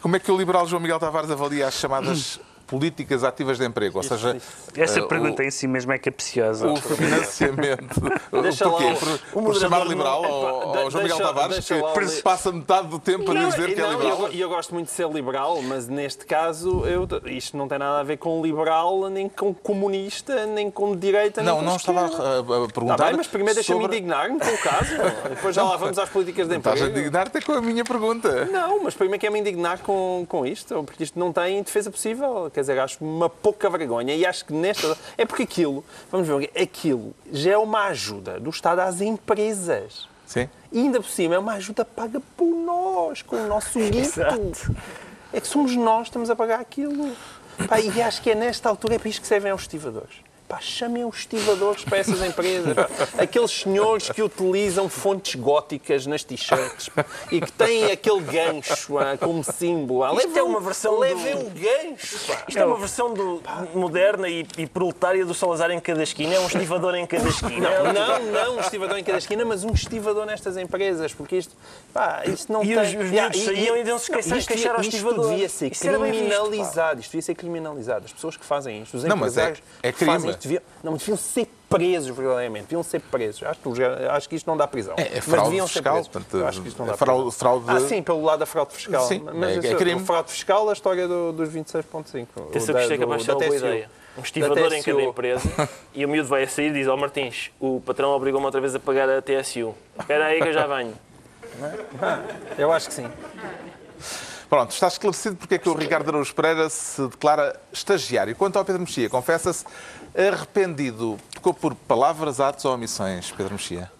Como é que o liberal João Miguel Tavares avalia as chamadas políticas ativas de emprego. Ou seja, essa uh, pergunta o, em si mesmo é capciosa. O financiamento. Deixa Porquê? Lá, por, por chamar liberal não, ao, ao João Miguel Tavares, que lá, passa metade do tempo a dizer não, que é liberal. E eu, eu, gosto muito de ser liberal, mas neste caso eu, isto não tem nada a ver com liberal, nem com comunista, nem com direita. Não, nem não estava a, a perguntar. Tá bem, mas primeiro deixa-me sobre... indignar-me com o caso. Depois já lá vamos às políticas de emprego. Estás a indignar-te com a minha pergunta. Não, mas primeiro quer-me indignar com, com isto, porque isto não tem defesa possível. Quer dizer, acho uma pouca vergonha e acho que nesta. É porque aquilo, vamos ver, aquilo já é uma ajuda do Estado às empresas. Sim. E ainda por cima é uma ajuda paga por nós, com o nosso guito. É que somos nós que estamos a pagar aquilo. Pá, e acho que é nesta altura, é para isto que servem aos estivadores. Pá, chamem os estivadores para essas empresas. Aqueles senhores que utilizam fontes góticas nas t-shirts e que têm aquele gancho ah, como símbolo. Ah, Isto levem, é uma versão levem do... o gancho. Pá. Isto é uma versão do, moderna e, e proletária do Salazar em cada esquina. É um estivador em cada esquina. Não, não, não um estivador em cada esquina, mas um estivador nestas empresas. Porque isto, pá, isto não e tem... Os, os yeah, saíam e, e, se esquecer de queixar ao estivador. Isto devia ser criminalizado. Isto devia ser criminalizado. As pessoas que fazem isto, os empresários não, mas é, é crime deviam, não, deviam ser presos verdadeiramente, deviam ser presos. Acho que, acho que isto não dá prisão. É, é fraude mas fiscal, ser portanto, acho que isto não dá fraude, fraude... Ah, sim, pelo lado da fraude fiscal. Sim, mas é, é crime. fraude fiscal, a história do, dos 26.5. Atenção que isto é capaz de ser uma boa ideia. Um estivador em cada empresa e o miúdo vai a sair e diz ao oh, Martins, o patrão obrigou-me outra vez a pagar a TSU. Espera aí que eu já venho. Eu acho que sim. Pronto, está esclarecido porque é que o Ricardo Araújo Pereira se declara estagiário. Quanto ao Pedro Mexia, confessa-se arrependido. Tocou por palavras, atos ou omissões, Pedro Mexia?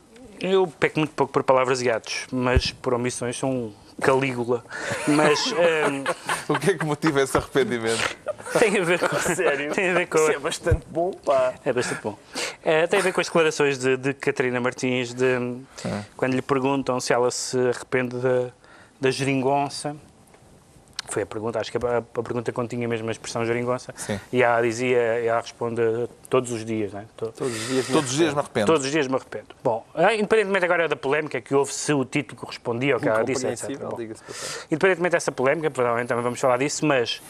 Eu peco muito pouco por palavras e atos, mas por omissões sou um Calígula. Mas. Um... Ehm, o que é que motiva esse arrependimento? Tem a ver com. Sério? Tem a ver com... Isso é bastante bom, pá. É bastante bom. É, tem a ver com as declarações de, de Catarina Martins, de, é. quando lhe perguntam se ela se arrepende da, da geringonça foi a pergunta, acho que a, a pergunta continha mesmo a expressão geringonça. Sim. E ela dizia, ela responde todos os dias, não é? Todos os dias, todos os dias me arrependo. Todos os dias me arrependo. Bom, eh, independentemente agora da polémica que houve, se o título correspondia ao que ela disse, etc. Bom, independentemente dessa polémica, provavelmente também vamos falar disso, mas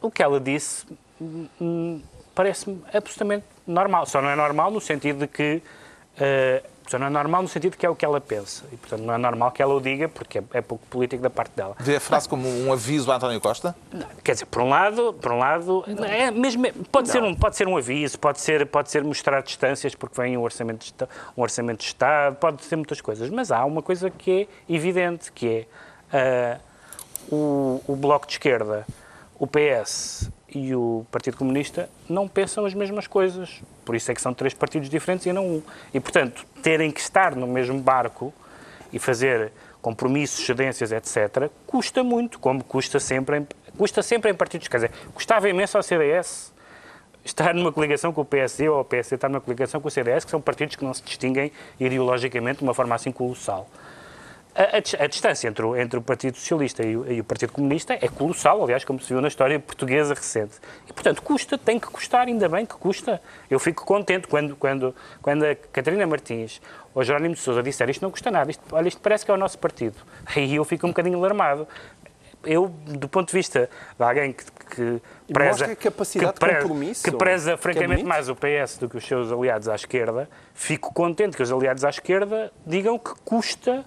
o que ela disse hum, hum, parece-me absolutamente normal. Só não é normal no sentido de que. Uh, Portanto, não é normal no sentido que é o que ela pensa. E, portanto, não é normal que ela o diga, porque é, é pouco político da parte dela. Vê a frase como um aviso a António Costa? Não, quer dizer, por um lado, por um lado é mesmo, pode, ser um, pode ser um aviso, pode ser, pode ser mostrar distâncias porque vem um orçamento, de, um orçamento de Estado, pode ser muitas coisas. Mas há uma coisa que é evidente, que é uh, o, o Bloco de Esquerda, o PS e o Partido Comunista não pensam as mesmas coisas. Por isso é que são três partidos diferentes e não um. E, portanto, terem que estar no mesmo barco e fazer compromissos, cedências, etc., custa muito, como custa sempre em, custa sempre em partidos. Quer dizer, custava imenso ao CDS estar numa coligação com o PSD ou o PSD estar numa coligação com o CDS, que são partidos que não se distinguem ideologicamente de uma forma assim colossal. A, a, a, distância entre o, entre o Partido Socialista e o, e o, Partido Comunista é colossal, aliás, como se viu na história portuguesa recente. E, portanto, custa, tem que custar, ainda bem que custa. Eu fico contente quando, quando, quando a Catarina Martins ou Jerónimo de Sousa disseram isto não custa nada, isto, olha, isto parece que é o nosso partido. Aí eu fico um bocadinho alarmado. Eu, do ponto de vista de alguém que, que preza, que preza, que preza francamente mais o PS do que os seus aliados à esquerda, fico contente que os aliados à esquerda digam que custa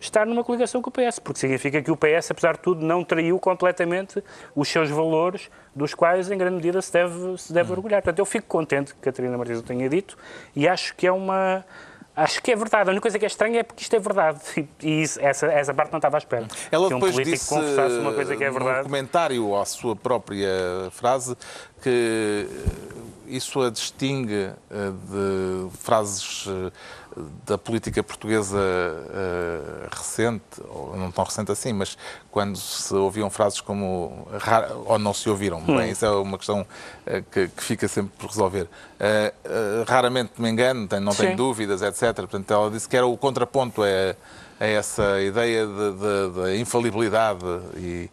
estar numa coligação com o PS, porque significa que o PS, apesar de tudo, não traiu completamente os seus valores, dos quais, em grande medida, se deve, se deve orgulhar. Portanto, eu fico contente que Catarina Martins o tenha dito e acho que é uma Acho que é verdade. A única coisa que é estranha é porque isto é verdade. E isso, essa, essa parte não estava à espera. Ela que um depois disse, confessasse uma coisa que é verdade. Um comentário à sua própria frase que isso a distingue eh, de frases eh, da política portuguesa uh, recente, ou não tão recente assim, mas quando se ouviam frases como ou não se ouviram, hum. bem, isso é uma questão que, fica sempre por resolver. Raramente me engano, não Sim. tenho dúvidas, etc. Portanto, ela disse que era o contraponto a, a essa ideia da infalibilidade e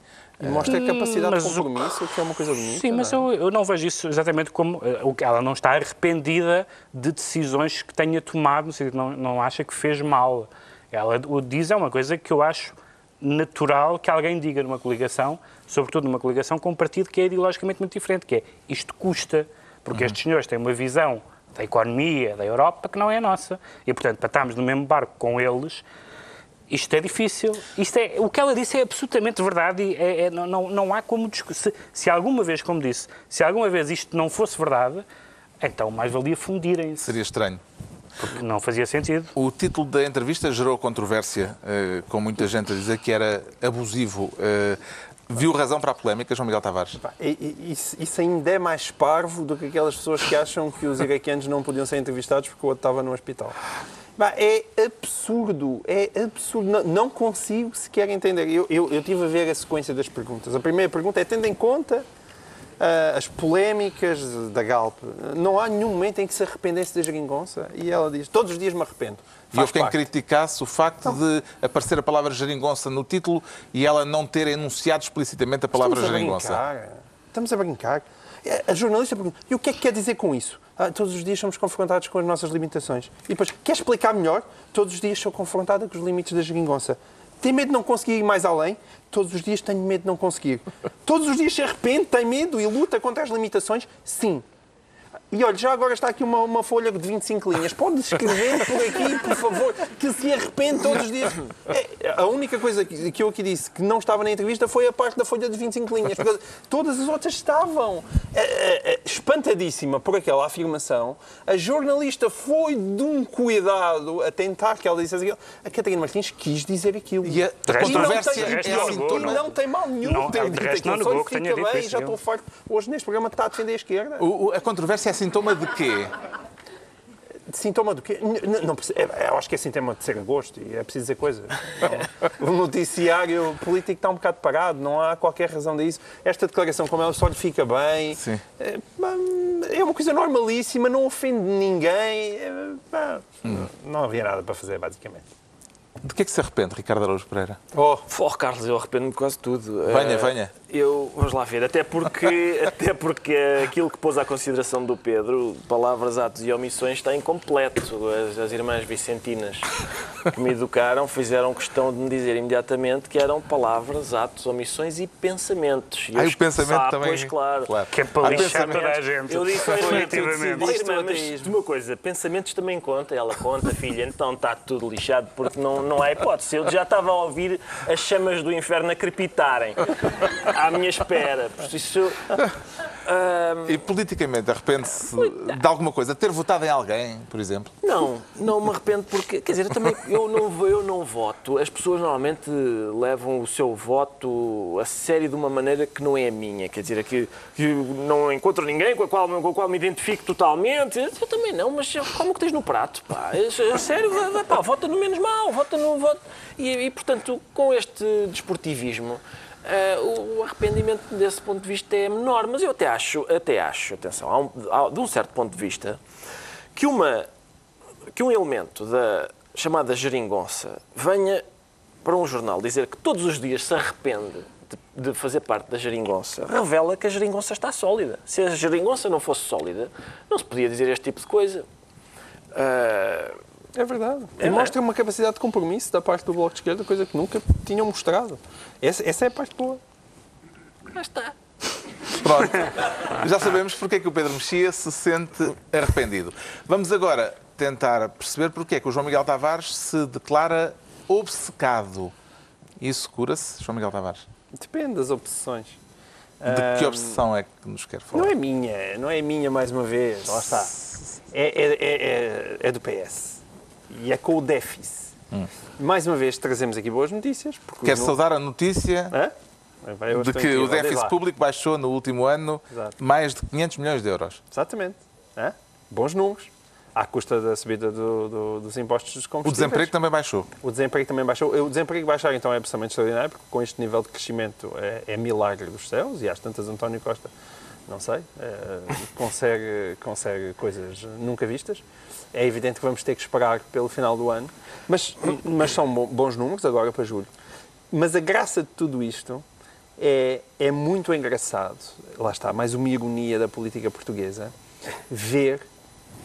mostra a capacidade mas de compromisso, o... que é uma coisa bonita. Sim, mas não é? eu, eu, não vejo isso exatamente como. Uh, ela não está arrependida de decisões que tenha tomado, no sentido, não, não acha que fez mal. Ela o diz é uma coisa que eu acho natural que alguém diga numa coligação, sobretudo numa coligação com um partido que é ideologicamente muito diferente, que é isto custa, porque uhum. estes senhores têm uma visão da economia, da Europa, que não é a nossa. E, portanto, para estarmos no mesmo barco com eles, isto é difícil. Isto é, o que ela disse é absolutamente verdade e é, é, não, não há como se, se alguma vez, como disse, se alguma vez isto não fosse verdade, então mais valia fundirem-se. Seria estranho. Porque não fazia sentido. O título da entrevista gerou controvérsia, uh, com muita gente a dizer que era abusivo. Uh, viu razão para a polémica, João Miguel Tavares? Isso, isso, ainda é mais parvo do que aquelas pessoas que acham que os iraquianos não podiam ser entrevistados porque o outro estava no hospital. É absurdo, é absurdo. Não, não consigo sequer entender. Eu, eu, eu tive a ver a sequência das perguntas. A primeira pergunta é, tendo em conta uh, as polémicas da Galp, não há nenhum momento em que se arrependesse da geringonça? E ela diz, todos os dias me arrependo. E houve quem criticasse o facto então, de aparecer a palavra geringonça no título e ela não ter enunciado explicitamente a palavra estamos geringonça. A brincar. Estamos a brincar. A jornalista pergunta, e o que é que quer dizer com isso? Ah, todos os dias somos confrontados com as nossas limitações. E depois, quer explicar melhor? Todos os dias sou confrontada com os limites da geringonça. Tem medo de não conseguir ir mais além? Todos os dias tenho medo de não conseguir. Todos os dias se arrepende, tem medo e luta contra as limitações? Sim. E olha, já agora está aqui uma, uma folha de 25 linhas. Pode escrever por aqui, por favor, que se arrepende todos os dias. É, a única coisa que, que eu aqui disse que não estava na entrevista foi a parte da folha de 25 linhas. Porque todas as outras estavam. É, é, é, espantadíssima por aquela afirmação, a jornalista foi de um cuidado a tentar que ela dissesse aquilo. A Catarina Martins quis dizer aquilo. E a, controvérsia é assim, e não tem mal nenhum não, ter dito aquilo. Só fica bem, já estou farto. Hoje neste programa está a defender a esquerda. O, a controvérsia é sintoma de quê? Sintoma do quê? Não, não, é, eu acho que é sintoma de ser agosto e é preciso dizer coisas. O noticiário político está um bocado parado, não há qualquer razão disso. Esta declaração, como ela só lhe fica bem, Sim. É, é uma coisa normalíssima, não ofende ninguém. É, hum. Não havia nada para fazer, basicamente. De que é que se arrepende, Ricardo Araújo Pereira? Oh, oh Carlos, eu arrependo-me de quase tudo. Venha, uh, venha. Eu, vamos lá ver, até porque, até porque aquilo que pôs à consideração do Pedro, palavras, atos e omissões, está incompleto. As, as irmãs vicentinas que me educaram fizeram questão de me dizer imediatamente que eram palavras, atos, omissões e pensamentos. E ah, o pensamento sabe, também? Pois, claro. claro. Que é para lixar toda a gente. Eu disse, definitivamente. Oh, irmã, mas uma coisa, pensamentos também conta. Ela conta, filha, então está tudo lixado porque não, não há hipótese. Eu já estava a ouvir as chamas do inferno a crepitarem à minha espera. Por isso. E politicamente, arrepende-se de alguma coisa? Ter votado em alguém, por exemplo? Não, não me arrependo porque, quer dizer, eu também eu não, eu não voto. As pessoas normalmente levam o seu voto a sério de uma maneira que não é a minha. Quer dizer, que, que não encontro ninguém com a qual, com a qual me identifico totalmente. Eu também não, mas como que tens no prato? Pá? A sério, pá, vota no menos mal, vota no voto. E, e portanto, com este desportivismo Uh, o arrependimento desse ponto de vista é menor, mas eu até acho, até acho, atenção, há um, há, de um certo ponto de vista, que, uma, que um elemento da chamada geringonça venha para um jornal dizer que todos os dias se arrepende de, de fazer parte da geringonça, revela que a geringonça está sólida. Se a geringonça não fosse sólida, não se podia dizer este tipo de coisa. Uh, é verdade. É, e mostra uma capacidade de compromisso da parte do Bloco de Esquerda, coisa que nunca tinham mostrado. Essa, essa é a parte boa. Lá está. Pronto. Já sabemos porque é que o Pedro Mexia se sente arrependido. Vamos agora tentar perceber porque é que o João Miguel Tavares se declara obcecado. Isso cura-se, João Miguel Tavares? Depende das obsessões. De que obsessão é que nos quer falar? Não é minha, não é minha mais uma vez, lá está. É, é, é, é do PS. E é com o déficit. Hum. Mais uma vez trazemos aqui boas notícias. Quer saudar a notícia Hã? de que o déficit público baixou no último ano Exato. mais de 500 milhões de euros. Exatamente. Hã? Bons números à custa da subida do, do, dos impostos dos combustíveis. O desemprego também baixou. O desemprego também baixou. O desemprego baixar, então, é absolutamente extraordinário, porque com este nível de crescimento é, é milagre dos céus, e às tantas António Costa, não sei, é, consegue, consegue coisas nunca vistas. É evidente que vamos ter que esperar pelo final do ano, mas, mas são bons números agora para julho. Mas a graça de tudo isto é, é muito engraçado, lá está, mais uma ironia da política portuguesa, ver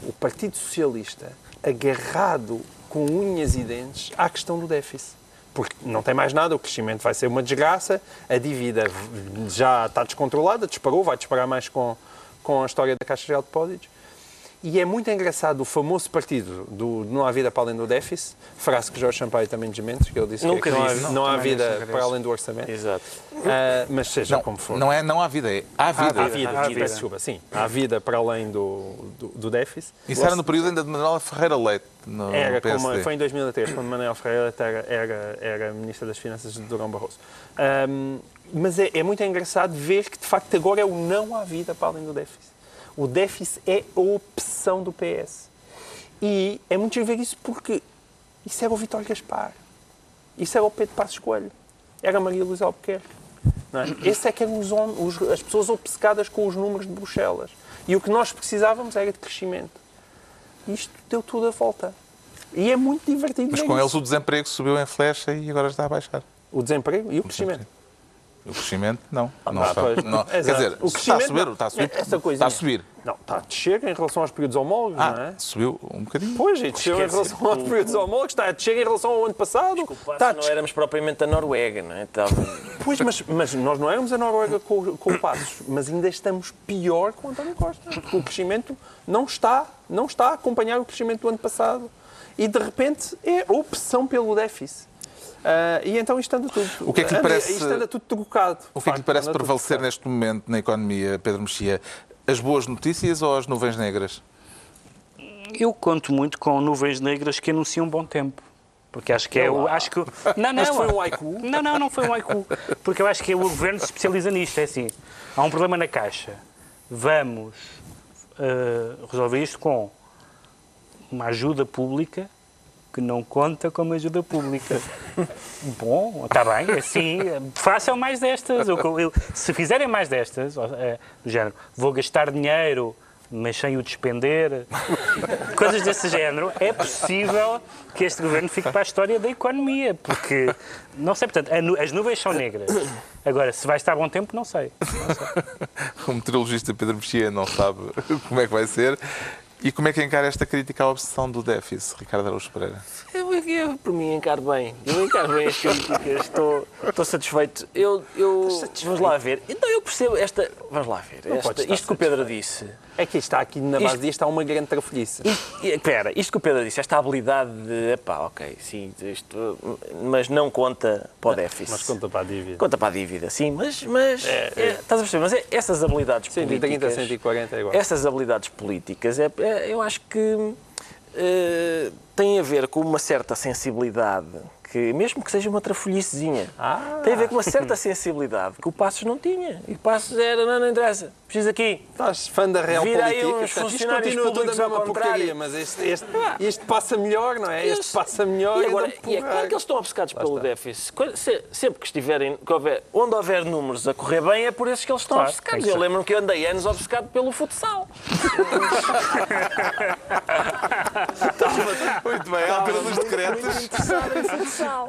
o Partido Socialista agarrado com unhas e dentes à questão do déficit. Porque não tem mais nada, o crescimento vai ser uma desgraça, a dívida já está descontrolada, disparou, vai disparar mais com, com a história da Caixa Geral de Depósitos. E é muito engraçado o famoso partido do Não há vida para além do déficit, frase que Jorge Sampaio também desmente, que ele disse Nunca que não, há, não, não há vida para além do orçamento. Exato. Uh, mas seja não, como for. Não é não há vida, é há vida. Há vida, há vida. Desculpa, sim. Há vida para além do, do, do déficit. Isso era no período ainda de Manuel Ferreira Leite, no era, PSD. Como, foi em 2003, quando Manuel Ferreira Leite era, era, era Ministro das Finanças de Durão Barroso. Um, mas é, é muito engraçado ver que, de facto, agora é o não há vida para além do déficit. O déficit é a opção do PS. E é muito ver isso porque isso era o Vitório Gaspar. Isso era o Pedro Passos Coelho. Era a Maria Luísa Albuquerque. Não é? Esse é que eram os, os, as pessoas obcecadas com os números de Bruxelas. E o que nós precisávamos era de crescimento. Isto deu tudo a volta. E é muito divertido. Mas com isso. eles o desemprego subiu em flecha e agora está a baixar. O desemprego e o, o crescimento. O crescimento, não. Ah, não, está, não. Quer dizer, o está a subir, está a subir. Essa está a subir. Não, está a descer em relação aos períodos homólogos, ah, não é? subiu um bocadinho. Pois, e desceu em relação aos períodos homólogos, está a descer em relação ao ano passado. Desculpa, está não éramos propriamente a Noruega, não é? Estava... Pois, mas, mas nós não éramos a Noruega com, com passos, mas ainda estamos pior com o António Costa, porque o crescimento não está, não está a acompanhar o crescimento do ano passado. E, de repente, é opção pelo déficit. Uh, e então isto anda tudo. O que é que lhe parece, isto anda tudo trocado. O que é que lhe parece prevalecer neste momento na economia, Pedro Mexia? As boas notícias ou as nuvens negras? Eu conto muito com nuvens negras que anunciam um bom tempo. Porque acho que é o. Acho que, não, não, foi um haiku? Não, não, não foi um haiku. Porque eu acho que o governo se especializa nisto. É assim: há um problema na Caixa. Vamos uh, resolver isto com uma ajuda pública que não conta como ajuda pública. Bom, está bem, assim, façam mais destas. Eu, eu, se fizerem mais destas, é, do género, vou gastar dinheiro, mas sem o despender, coisas desse género, é possível que este governo fique para a história da economia, porque, não sei, portanto, as nuvens são negras. Agora, se vai estar bom tempo, não sei. Não sei. o meteorologista Pedro Mexia não sabe como é que vai ser. E como é que encara esta crítica à obsessão do déficit, Ricardo Araújo Pereira? Eu, eu, por mim, encaro bem. Eu encaro bem as críticas. Estou, estou satisfeito. Eu, eu, satisfeito. Vamos lá ver. Então, eu percebo esta... Vamos lá ver. Esta, isto que o Pedro disse é que está aqui na base isto, disto há uma grande trafolhice. Espera, isto que o Pedro disse, esta habilidade de, epá, ok, sim, isto, mas não conta para o déficit. Mas conta para a dívida. Conta para a dívida, sim, mas, mas é, é, estás a perceber, mas é, essas habilidades 130, políticas... 140 é igual. Essas habilidades políticas, é, é eu acho que uh, têm a ver com uma certa sensibilidade que, mesmo que seja uma trafolhicezinha, ah. tem a ver com uma certa sensibilidade que o Passos não tinha. E o Passos era, não, não interessa, preciso aqui. Estás fã da real Vira política, uns portanto, isto continua toda a mesma porcaria, mas este, este, este, passa melhor, não é? Este passa melhor e, agora, e é claro que eles estão obcecados Lá pelo está. déficit. Sempre que estiverem, que houver, onde houver números a correr bem, é por esses que eles estão claro, obcecados. Eu lembro-me que eu andei anos obcecado pelo futsal. Muito bem, altura dos decretos.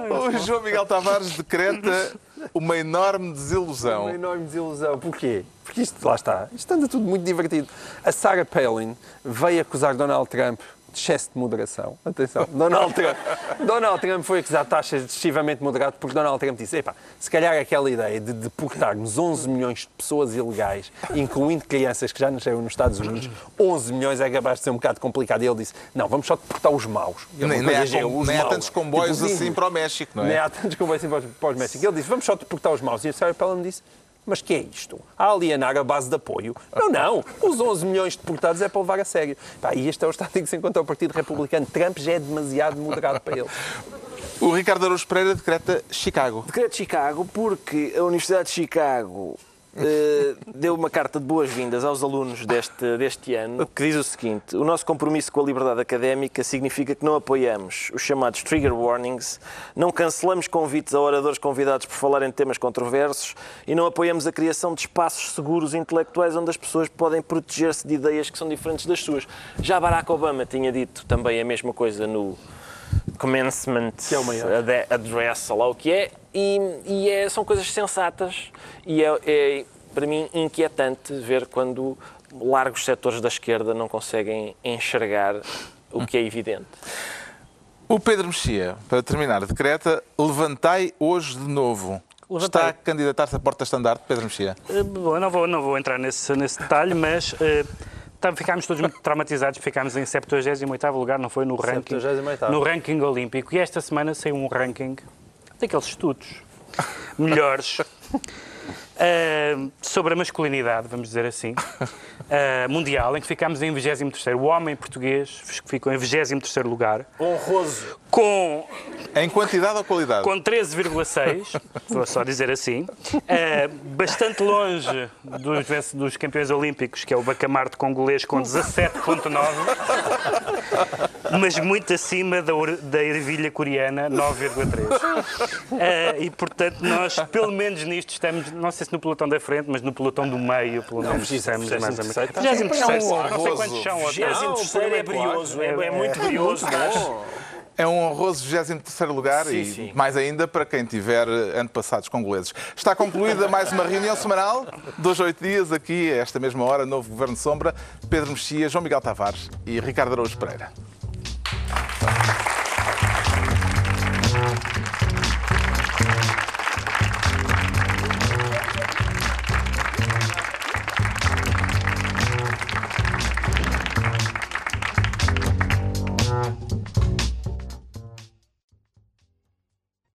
O João Miguel Tavares decreta uma enorme desilusão. Uma enorme desilusão. Porquê? Porque isto, lá está, isto anda tudo muito divertido. A Sarah Palin veio acusar Donald Trump de excesso de moderação. Atenção, Donald Trump, Donald Trump foi acusado de taxas excessivamente moderado porque Donald Trump disse: epá, se calhar aquela ideia de deportarmos 11 milhões de pessoas ilegais, incluindo crianças que já nasceram nos Estados Unidos, 11 milhões é capaz de ser um bocado complicado. E ele disse: não, vamos só deportar os maus. Nem, nem, há, nem há, tantos comboios tipo, assim para o México, não é? Nem há tantos comboios assim para o México. Ele disse: vamos só deportar os maus. E a Sarah Palin disse: mas que é isto? A alienar a base de apoio? Não, não. Os 11 milhões de deputados é para levar a sério. Pá, e este é o estado em que se encontra o Partido Republicano. Trump já é demasiado moderado para ele. O Ricardo Araújo Pereira decreta Chicago. Decreta Chicago porque a Universidade de Chicago deu uma carta de boas-vindas aos alunos deste, deste ano, que diz o seguinte: o nosso compromisso com a liberdade académica significa que não apoiamos os chamados trigger warnings, não cancelamos convites a oradores convidados por falarem de temas controversos e não apoiamos a criação de espaços seguros intelectuais onde as pessoas podem proteger-se de ideias que são diferentes das suas. Já Barack Obama tinha dito também a mesma coisa no commencement é address, lá o que é, e, e é, são coisas sensatas e é, é, para mim, inquietante ver quando largos setores da esquerda não conseguem enxergar o que é evidente. O Pedro Mexia, para terminar, decreta levantai hoje de novo. Levantai. Está a candidatar-se a porta-estandarte, Pedro Mexia? Uh, bom, não vou, não vou entrar nesse, nesse detalhe, mas... Uh, ficámos todos muito traumatizados, ficámos em 78 lugar, não foi? No ranking, no ranking olímpico. E esta semana saiu um ranking daqueles estudos. Melhores uh, sobre a masculinidade, vamos dizer assim, uh, mundial, em que ficámos em 23 O homem português ficou em 23 lugar. Honroso. Com... Em quantidade ou qualidade? Com 13,6, vou só dizer assim. Uh, bastante longe dos, dos campeões olímpicos, que é o Bacamarte congolês, com 17,9. mas muito acima da, da ervilha coreana, 9,3. Uh, e, portanto, nós, pelo menos nisto, estamos, não sei se no pelotão da frente, mas no pelotão do meio, pelo menos, estamos mais ou menos. 23 não sei quantos são. 23 é brioso, é, é muito brioso. É um honroso 23 lugar sim, e sim. mais ainda para quem tiver antepassados congoleses. Está concluída mais uma reunião semanal, dois, oito dias, aqui, a esta mesma hora, novo Governo de Sombra, Pedro Mexia, João Miguel Tavares e Ricardo Araújo Pereira.